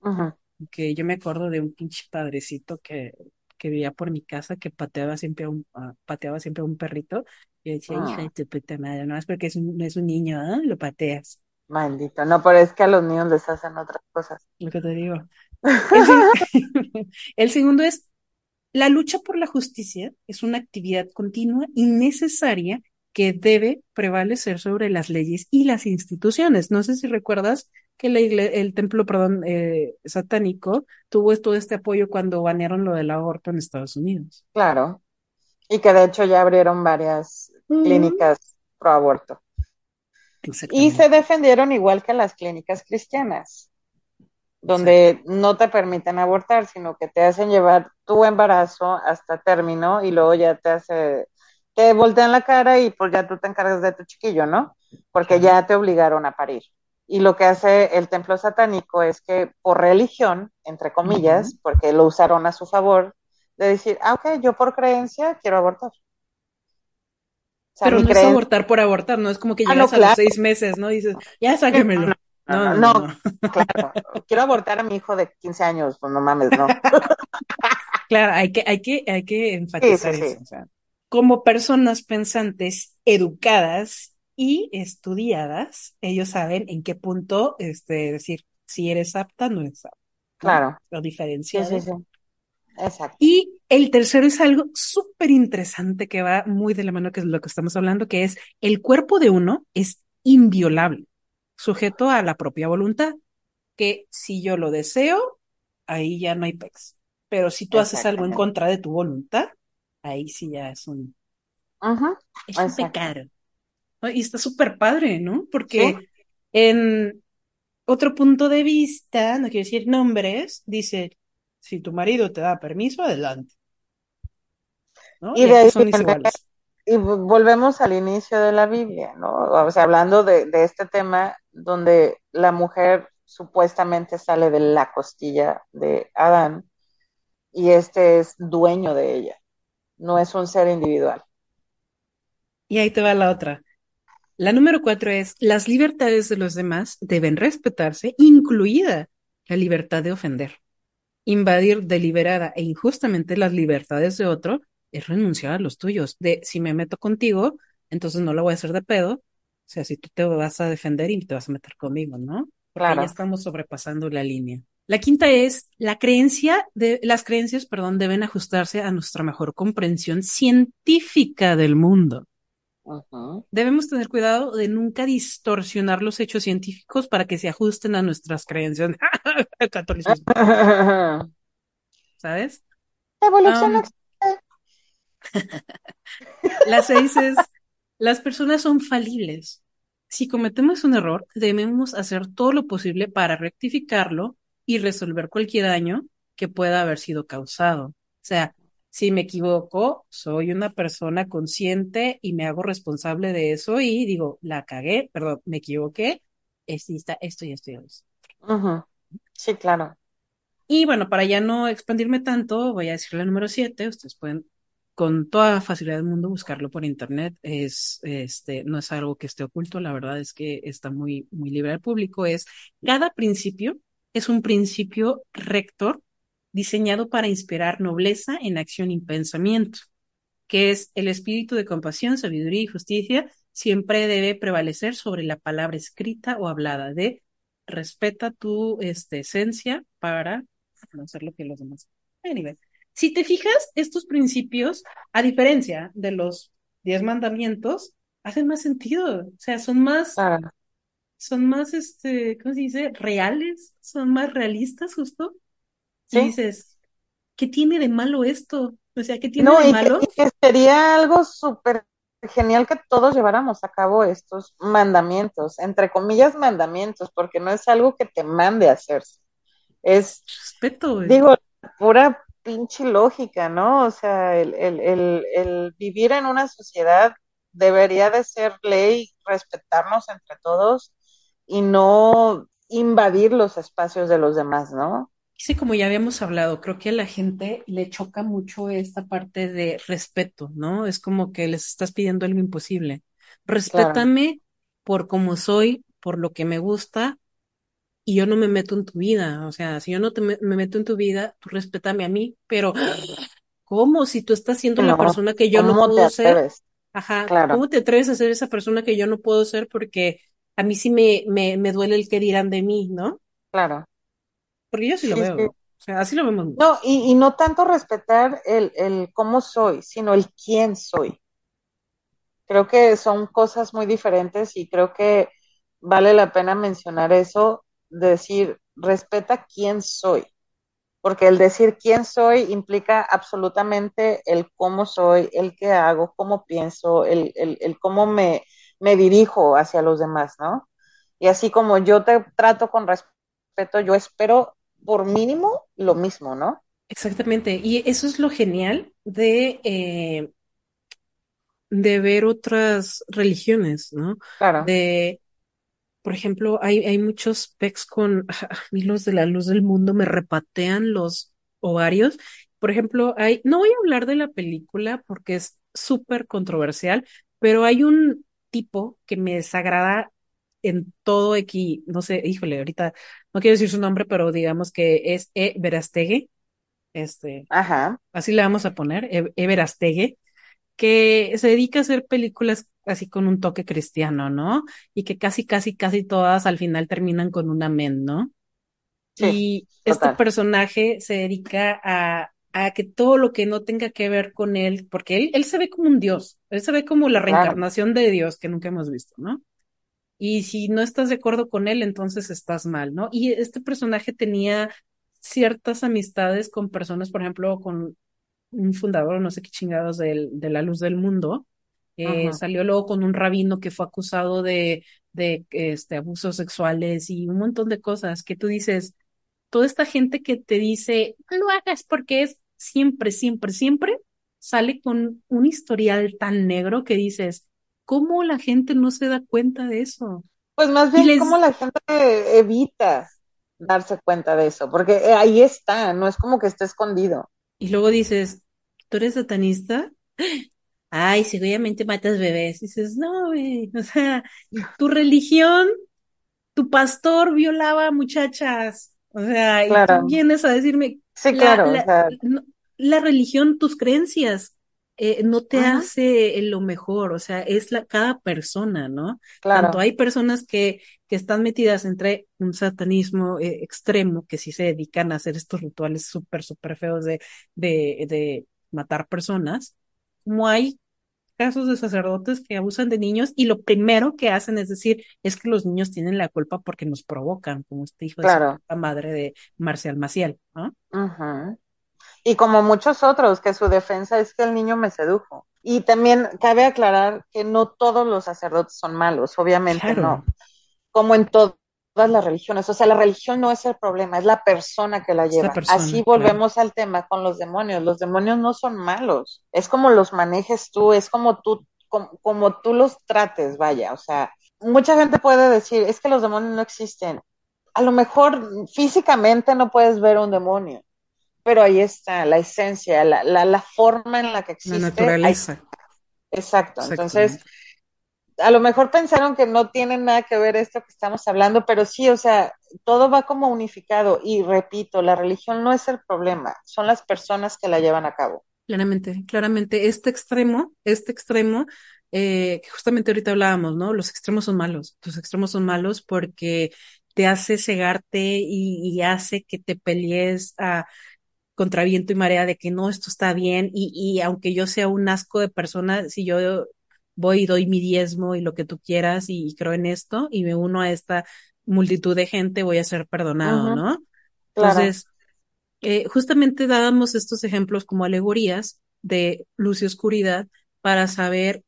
Ujú. Que yo me acuerdo de un pinche padrecito que, que vivía por mi casa que pateaba siempre a un, a- pateaba siempre a un perrito y decía, hija de Ah, tu puta madre, no es porque es un, es un niño, ¿ah? Lo pateas. Maldito, no, pero es que a los niños les hacen otras cosas. Lo que te digo. El, el segundo es, la lucha por la justicia es una actividad continua y necesaria que debe prevalecer sobre las leyes y las instituciones. No sé si recuerdas que la el templo, perdón, eh, satánico tuvo todo este apoyo cuando banearon lo del aborto en Estados Unidos. Claro, y que de hecho ya abrieron varias Mm. clínicas pro aborto. Y se defendieron igual que las clínicas cristianas, donde no te permiten abortar, sino que te hacen llevar tu embarazo hasta término y luego ya te hace, te voltean la cara y pues ya tú te encargas de tu chiquillo, ¿no? Porque ya te obligaron a parir. Y lo que hace el templo satánico es que por religión, entre comillas, porque lo usaron a su favor, de decir, ah, ok, yo por creencia quiero abortar. O sea, Pero no es abortar por abortar, no es como que Ah, llegas a los seis meses, ¿no? Y dices, ya sáquemelo. No, No, no, no, no, no. claro, quiero abortar a mi hijo de 15 años, pues no mames, no. Claro, hay que, hay que, hay que enfatizar sí, sí. eso. o sea, como personas pensantes, educadas y estudiadas, ellos saben en qué punto, este, decir si eres apta, no eres apta. ¿no? Claro. O sí, sí. Exacto. Y el tercero es algo súper interesante que va muy de la mano que es lo que estamos hablando, que es el cuerpo de uno es inviolable, sujeto a la propia voluntad, que si yo lo deseo, ahí ya no hay pex. Pero si tú haces algo en contra de tu voluntad, ahí sí ya es un, Ujú, es un pecado. Y está súper padre, ¿no? Porque en otro punto de vista, no quiero decir nombres, dice, si tu marido te da permiso, adelante. ¿no? Y Y de ahí son iguales. Y vo- volvemos al inicio de la Biblia, ¿no? O sea, hablando de, de este tema donde la mujer supuestamente sale de la costilla de Adán y este es dueño de ella, no es un ser individual. Y ahí te va la otra. La número cuatro es, las libertades de los demás deben respetarse, incluida la libertad de ofender. Invadir deliberada e injustamente las libertades de otro es renunciar a los tuyos. De si me meto contigo, entonces no lo voy a hacer de pedo. O sea, si tú te vas a defender y te vas a meter conmigo, ¿no? Porque Claro. ya estamos sobrepasando la línea. La quinta es, la creencia de, las creencias, perdón, deben ajustarse a nuestra mejor comprensión científica del mundo. Ujú. Debemos tener cuidado de nunca distorsionar los hechos científicos para que se ajusten a nuestras creencias. Catolicismo, ¿sabes? La evolución Am, La seis es, las personas son falibles. Si cometemos un error, debemos hacer todo lo posible para rectificarlo y resolver cualquier daño que pueda haber sido causado. O sea, si me equivoco, soy una persona consciente y me hago responsable de eso y digo, la cagué, perdón, me equivoqué, esto, esto y esto y esto. Sí, claro. Y bueno, para ya no expandirme tanto, voy a decir la número siete. Ustedes pueden con toda facilidad del mundo buscarlo por internet. Es, este, no es algo que esté oculto, la verdad es que está muy, muy libre al público. Es cada principio es un principio rector diseñado para inspirar nobleza en acción y pensamiento, que es el espíritu de compasión, sabiduría y justicia, siempre debe prevalecer sobre la palabra escrita o hablada de respeta tu este, esencia para no hacer lo que los demás. Anyway, si te fijas, estos principios, a diferencia de los diez mandamientos, hacen más sentido. O sea, son más, Claro. son más, este, ¿cómo se dice? Reales, son más realistas, justo. Y Sí. dices, ¿qué tiene de malo esto? O sea, ¿qué tiene No, de y que, malo? y que sería algo súper genial que todos lleváramos a cabo estos mandamientos, entre comillas mandamientos, porque no es algo que te mande a hacerse. Es, Respeto, güey. digo, pura pinche lógica, ¿no? O sea, el, el, el, el vivir en una sociedad debería de ser ley, respetarnos entre todos y no invadir los espacios de los demás, ¿no? Sí, como ya habíamos hablado, creo que a la gente le choca mucho esta parte de respeto, ¿no? Es como que les estás pidiendo algo imposible. Respétame por como soy, por lo que me gusta, y yo no me meto en tu vida. O sea, si yo no te me, me meto en tu vida, tú respétame a mí, pero ¿cómo? Si tú estás siendo la persona que yo no ¿cómo te puedo ser, atreves? ajá, Claro. ¿cómo te atreves a ser esa persona que yo no puedo ser? Porque a mí sí me, me, me duele el que dirán de mí, ¿no? Claro. Porque yo sí lo Sí, veo. O sea, así lo vemos. No, y, y no tanto respetar el, el cómo soy, sino el quién soy. Creo que son cosas muy diferentes y creo que vale la pena mencionar eso, decir, respeta quién soy, porque el decir quién soy implica absolutamente el cómo soy, el qué hago, cómo pienso, el, el, el cómo me, me dirijo hacia los demás, ¿no? Y así como yo te trato con respeto, yo espero por mínimo lo mismo, ¿no? Exactamente. Y eso es lo genial de, eh, de ver otras religiones, ¿no? Claro. De, por ejemplo, hay, hay muchos pecs con, a mí los de la luz del mundo me repatean los ovarios. Por ejemplo, hay, no voy a hablar de la película porque es súper controversial, pero hay un tipo que me desagrada en todo aquí, no sé, híjole, ahorita no quiero decir su nombre, pero digamos que es E. Verastegui, este, Ajá. así le vamos a poner, E. E. Que se dedica a hacer películas así con un toque cristiano, ¿no? Y que casi, casi, casi todas al final terminan con un amén, ¿no? Sí, Y este total. personaje se dedica a, a que todo lo que no tenga que ver con él, porque él, él se ve como un dios, él se ve como la Claro. reencarnación de Dios que nunca hemos visto, ¿no? Y si no estás de acuerdo con él, entonces estás mal, ¿no? Y este personaje tenía ciertas amistades con personas, por ejemplo, con un fundador, no sé qué chingados, del- de, la luz del mundo. Eh, salió luego con un rabino que fue acusado de, de este, abusos sexuales y un montón de cosas que tú dices, toda esta gente que te dice, no lo hagas porque es siempre, siempre, siempre, sale con un historial tan negro que dices, ¿cómo la gente no se da cuenta de eso? Pues más bien les, cómo la gente evita darse cuenta de eso, porque eh, ahí está, no es como que esté escondido. Y luego dices, ¿tú eres satanista? Ay, seguramente matas bebés. Y dices, no, güey, o sea, tu religión, tu pastor violaba muchachas. O sea, y tú vienes a decirme, sí, la, claro, o la, sea, no- la religión, tus creencias, eh, no te hace lo mejor. O sea, es la, cada persona, ¿no? Tanto claro, hay personas que, que están metidas entre un satanismo eh, extremo, que sí se dedican a hacer estos rituales súper, súper feos de, de, de matar personas, como hay casos de sacerdotes que abusan de niños y lo primero que hacen es decir, es que los niños tienen la culpa porque nos provocan, como este hijo de claro. puta madre de Marcial Maciel, ¿no? Y como muchos otros, que su defensa es que el niño me sedujo. Y también cabe aclarar que no todos los sacerdotes son malos, obviamente no, como en to- todas las religiones. O sea, la religión no es el problema, es la persona que la la lleva. Así claro. volvemos al tema con los demonios. Los demonios no son malos, es como los manejes tú, es como tú, como, como tú los trates, vaya. O sea, mucha gente puede decir, es que los demonios no existen. A lo mejor físicamente no puedes ver un demonio, pero ahí está la esencia, la, la, la forma en la que La existe. Ahí, naturaleza, exacto. Entonces. A lo mejor pensaron que no tiene nada que ver esto que estamos hablando, pero sí, o sea, todo va como unificado. Y repito, la religión no es el problema, son las personas que la llevan a cabo. Claramente, claramente, este extremo, este extremo, eh, que justamente ahorita hablábamos, ¿no? Los extremos son malos, los extremos son malos porque te hace cegarte y, y hace que te pelees a contra viento y marea de que no, esto está bien y, y aunque yo sea un asco de persona, si yo voy y doy mi diezmo y lo que tú quieras y, creo en esto y me uno a esta multitud de gente, voy a ser perdonado, ¿no? claro. Entonces, eh, justamente dábamos estos ejemplos como alegorías de luz y oscuridad para saber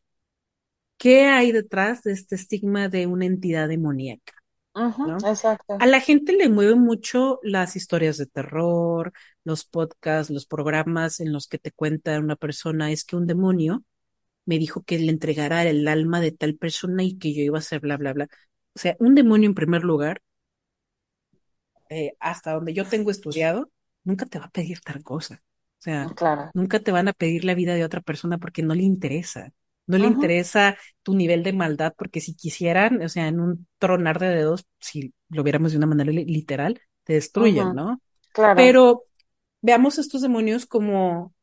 qué hay detrás de este estigma de una entidad demoníaca, exacto. A la gente le mueve mucho las historias de terror, los podcasts, los programas en los que te cuenta una persona, es que un demonio me dijo que le entregara el alma de tal persona y que yo iba a hacer bla, bla, bla. O sea, un demonio en primer lugar, eh, hasta donde yo tengo estudiado, nunca te va a pedir tal cosa. O sea, Claro. nunca te van a pedir la vida de otra persona porque no le interesa. No le interesa tu nivel de maldad, porque si quisieran, o sea, en un tronar de dedos, si lo viéramos de una manera li- literal, te destruyen, ¿no? claro. Pero veamos estos demonios como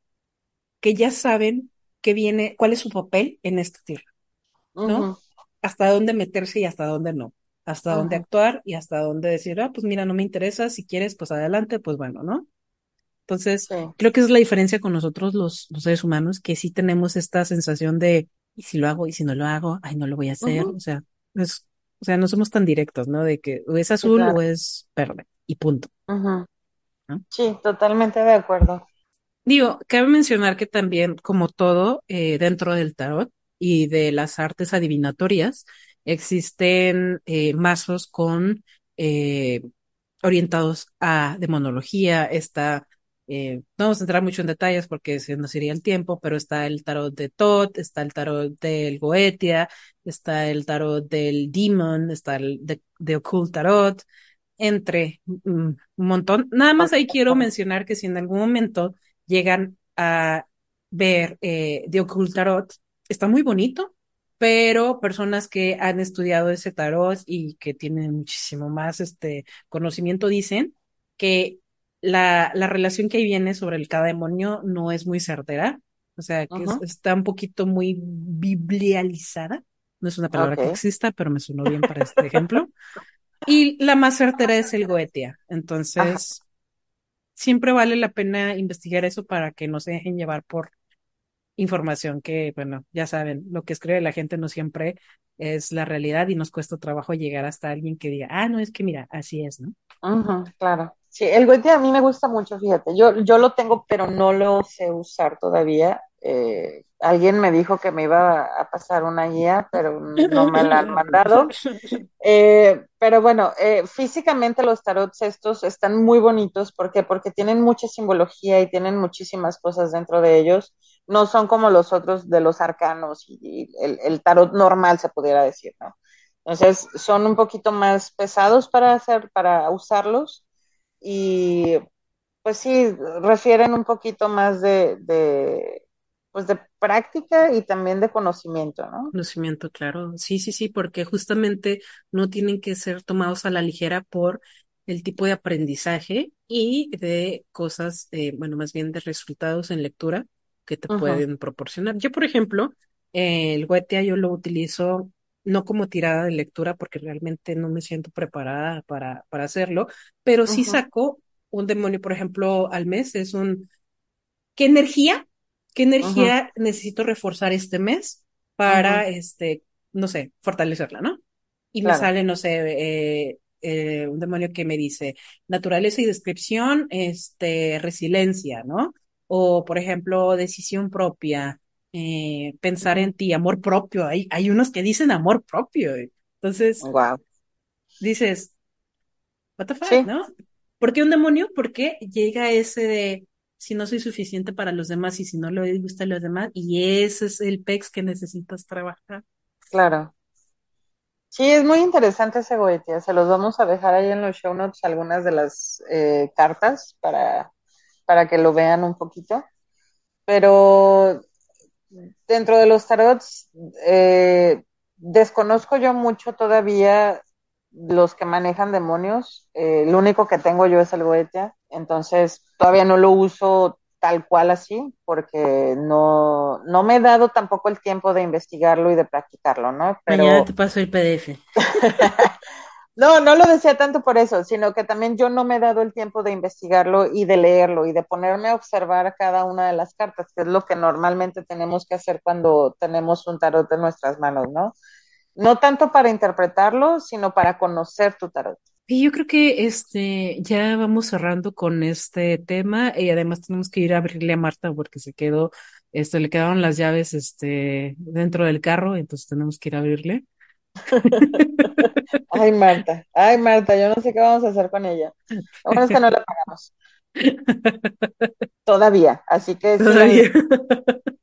que ya saben que viene, cuál es su papel en esta tierra, ¿no? Hasta dónde meterse y hasta dónde no. hasta dónde actuar y hasta dónde decir, ah, pues mira, no me interesa, si quieres, pues adelante, pues bueno, ¿no? Entonces, creo que es la diferencia con nosotros los, los seres humanos, que sí tenemos esta sensación de, y si lo hago, y si no lo hago, ay, no lo voy a hacer, o sea, es, o sea, no somos tan directos, ¿no? De que o es azul o es verde, y punto. Sí, totalmente de acuerdo. Digo, cabe mencionar que también, como todo, eh, dentro del tarot y de las artes adivinatorias, existen eh, mazos con eh, orientados a demonología, está, eh, no vamos a entrar mucho en detalles porque se nos iría el tiempo, pero está el tarot de Tot, está el tarot del Goetia, está el tarot del Demon, está el de, de Occult Tarot, entre mm, un montón. Nada más ahí quiero mencionar que si en algún momento llegan a ver eh, de Occult Tarot, está muy bonito, pero personas que han estudiado ese tarot y que tienen muchísimo más este conocimiento dicen que la, la relación que ahí viene sobre el cada demonio no es muy certera, o sea, que está un poquito muy biblializada. No es una palabra que exista, pero me sonó bien para este ejemplo. Y la más certera es el Goetia. Entonces, siempre vale la pena investigar eso para que no se dejen llevar por información que, bueno, ya saben, lo que escribe la gente no siempre es la realidad y nos cuesta trabajo llegar hasta alguien que diga, ah, no, es que mira, así es, ¿no? claro. Sí, el Goethe a mí me gusta mucho, fíjate. Yo, yo lo tengo, pero no lo sé usar todavía. Eh, alguien me dijo que me iba a pasar una guía, pero no me la han mandado. Eh, pero bueno, eh, físicamente los tarots estos están muy bonitos. ¿Por qué? Porque tienen mucha simbología y tienen muchísimas cosas dentro de ellos. No son como los otros de los arcanos y, el, el, tarot normal, se pudiera decir, ¿no? Entonces, son un poquito más pesados para hacer, para usarlos y pues sí, refieren un poquito más de, de, pues de práctica y también de conocimiento, ¿no? Conocimiento, claro. Sí, sí, sí, porque justamente no tienen que ser tomados a la ligera por el tipo de aprendizaje y de cosas, eh, bueno, más bien de resultados en lectura que te pueden proporcionar. Yo, por ejemplo, el Goetia yo lo utilizo no como tirada de lectura porque realmente no me siento preparada para, para hacerlo, pero sí saco un demonio, por ejemplo, al mes, es un, ¿qué energía? ¿Qué energía necesito reforzar este mes para, este, no sé, fortalecerla, ¿no? Y me sale, no sé, eh, eh, un demonio que me dice naturaleza y descripción, este, resiliencia, ¿no? O, por ejemplo, decisión propia, eh, pensar en ti, amor propio. Hay, hay unos que dicen amor propio. Eh. Entonces, dices, what the fuck, ¿no? ¿Por qué un demonio? Porque llega ese de si no soy suficiente para los demás y si no le gusta a los demás, y ese es el PEX que necesitas trabajar. Claro. Sí, es muy interesante ese Goetia. Se los vamos a dejar ahí en los show notes algunas de las eh, cartas para, para que lo vean un poquito. Pero dentro de los tarots, eh, desconozco yo mucho todavía los que manejan demonios. Eh, lo único que tengo yo es el Goetia, entonces todavía no lo uso tal cual así, porque no, no me he dado tampoco el tiempo de investigarlo y de practicarlo, ¿no? Pero... Mañana te paso el PDF. No, no lo decía tanto por eso, sino que también yo no me he dado el tiempo de investigarlo y de leerlo y de ponerme a observar cada una de las cartas, que es lo que normalmente tenemos que hacer cuando tenemos un tarot en nuestras manos, ¿no? No tanto para interpretarlo, sino para conocer tu tarot. Y yo creo que este ya vamos cerrando con este tema y además tenemos que ir a abrirle a Marta porque se quedó, este, le quedaron las llaves este dentro del carro, entonces tenemos que ir a abrirle. Ay, Marta, ay, Marta, yo no sé qué vamos a hacer con ella. Lo bueno es que no la pagamos. Todavía, así que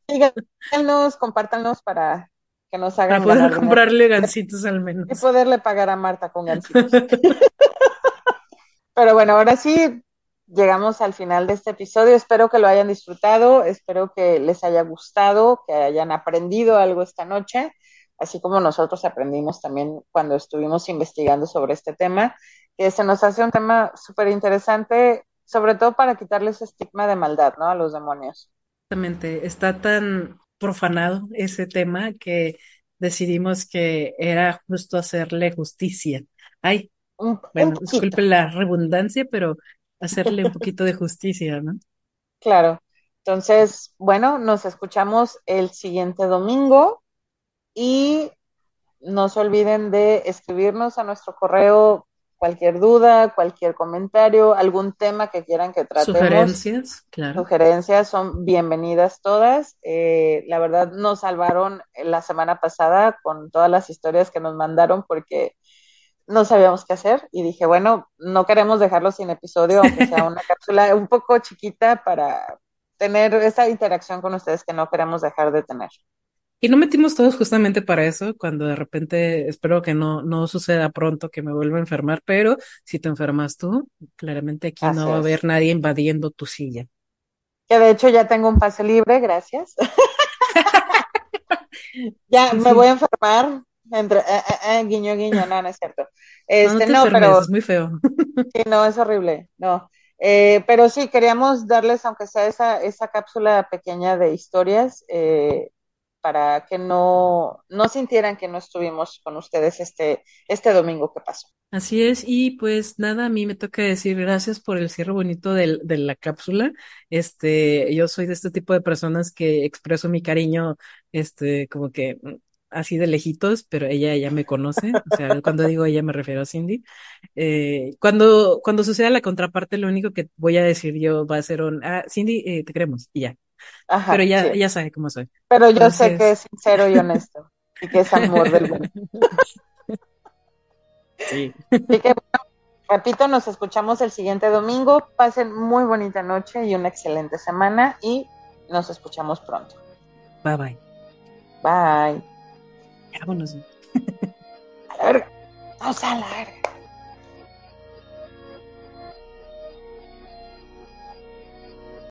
síganos, compártanos para que nos hagan. Para poder comprarle gancitos al menos. Y poderle pagar a Marta con gancitos. Pero bueno, ahora sí, llegamos al final de este episodio. Espero que lo hayan disfrutado, espero que les haya gustado, que hayan aprendido algo esta noche así como nosotros aprendimos también cuando estuvimos investigando sobre este tema, que se nos hace un tema súper interesante, sobre todo para quitarles estigma de maldad, ¿no? A los demonios. Exactamente, está tan profanado ese tema que decidimos que era justo hacerle justicia Ay, bueno, disculpe la redundancia, pero hacerle un poquito de justicia, ¿no? Claro. Entonces, bueno, nos escuchamos el siguiente domingo y no se olviden de escribirnos a nuestro correo cualquier duda, cualquier comentario, algún tema que quieran que tratemos. Sugerencias, claro. Sugerencias son bienvenidas todas. Eh, la verdad nos salvaron la semana pasada con todas las historias que nos mandaron porque no sabíamos qué hacer y dije, bueno, no queremos dejarlo sin episodio, aunque sea una cápsula un poco chiquita para tener esa interacción con ustedes que no queremos dejar de tener. Y no metimos todos justamente para eso, cuando de repente, espero que no, no suceda pronto que me vuelva a enfermar, pero si te enfermas tú, claramente aquí no va a haber nadie invadiendo tu silla. Que de hecho ya tengo un pase libre, gracias. ya me voy a enfermar, entre, eh, eh, eh, guiño, guiño, no, no es cierto. Este, no, pero es muy feo. sí, no, es horrible, no. Eh, pero sí, queríamos darles, aunque sea esa, esa cápsula pequeña de historias, eh, para que no, no sintieran que no estuvimos con ustedes este, este domingo que pasó. Así es, y pues nada, a mí me toca decir gracias por el cierre bonito de, de la cápsula. Este, yo soy de este tipo de personas que expreso mi cariño, este, como que así de lejitos, pero ella ya me conoce, o sea, cuando digo ella me refiero a Cindy. Eh, cuando, cuando suceda la contraparte, lo único que voy a decir yo va a ser un, ah, Cindy, eh, te queremos, y ya. Ajá, pero ya, ya sabe cómo soy. Pero yo sé que es sincero y honesto, y que es amor del mundo. Sí. Así que, repito, nos escuchamos el siguiente domingo. Pasen muy bonita noche y una excelente semana y nos escuchamos pronto. Bye bye. Bye. Vámonos. A la verga. Vamos a la verga.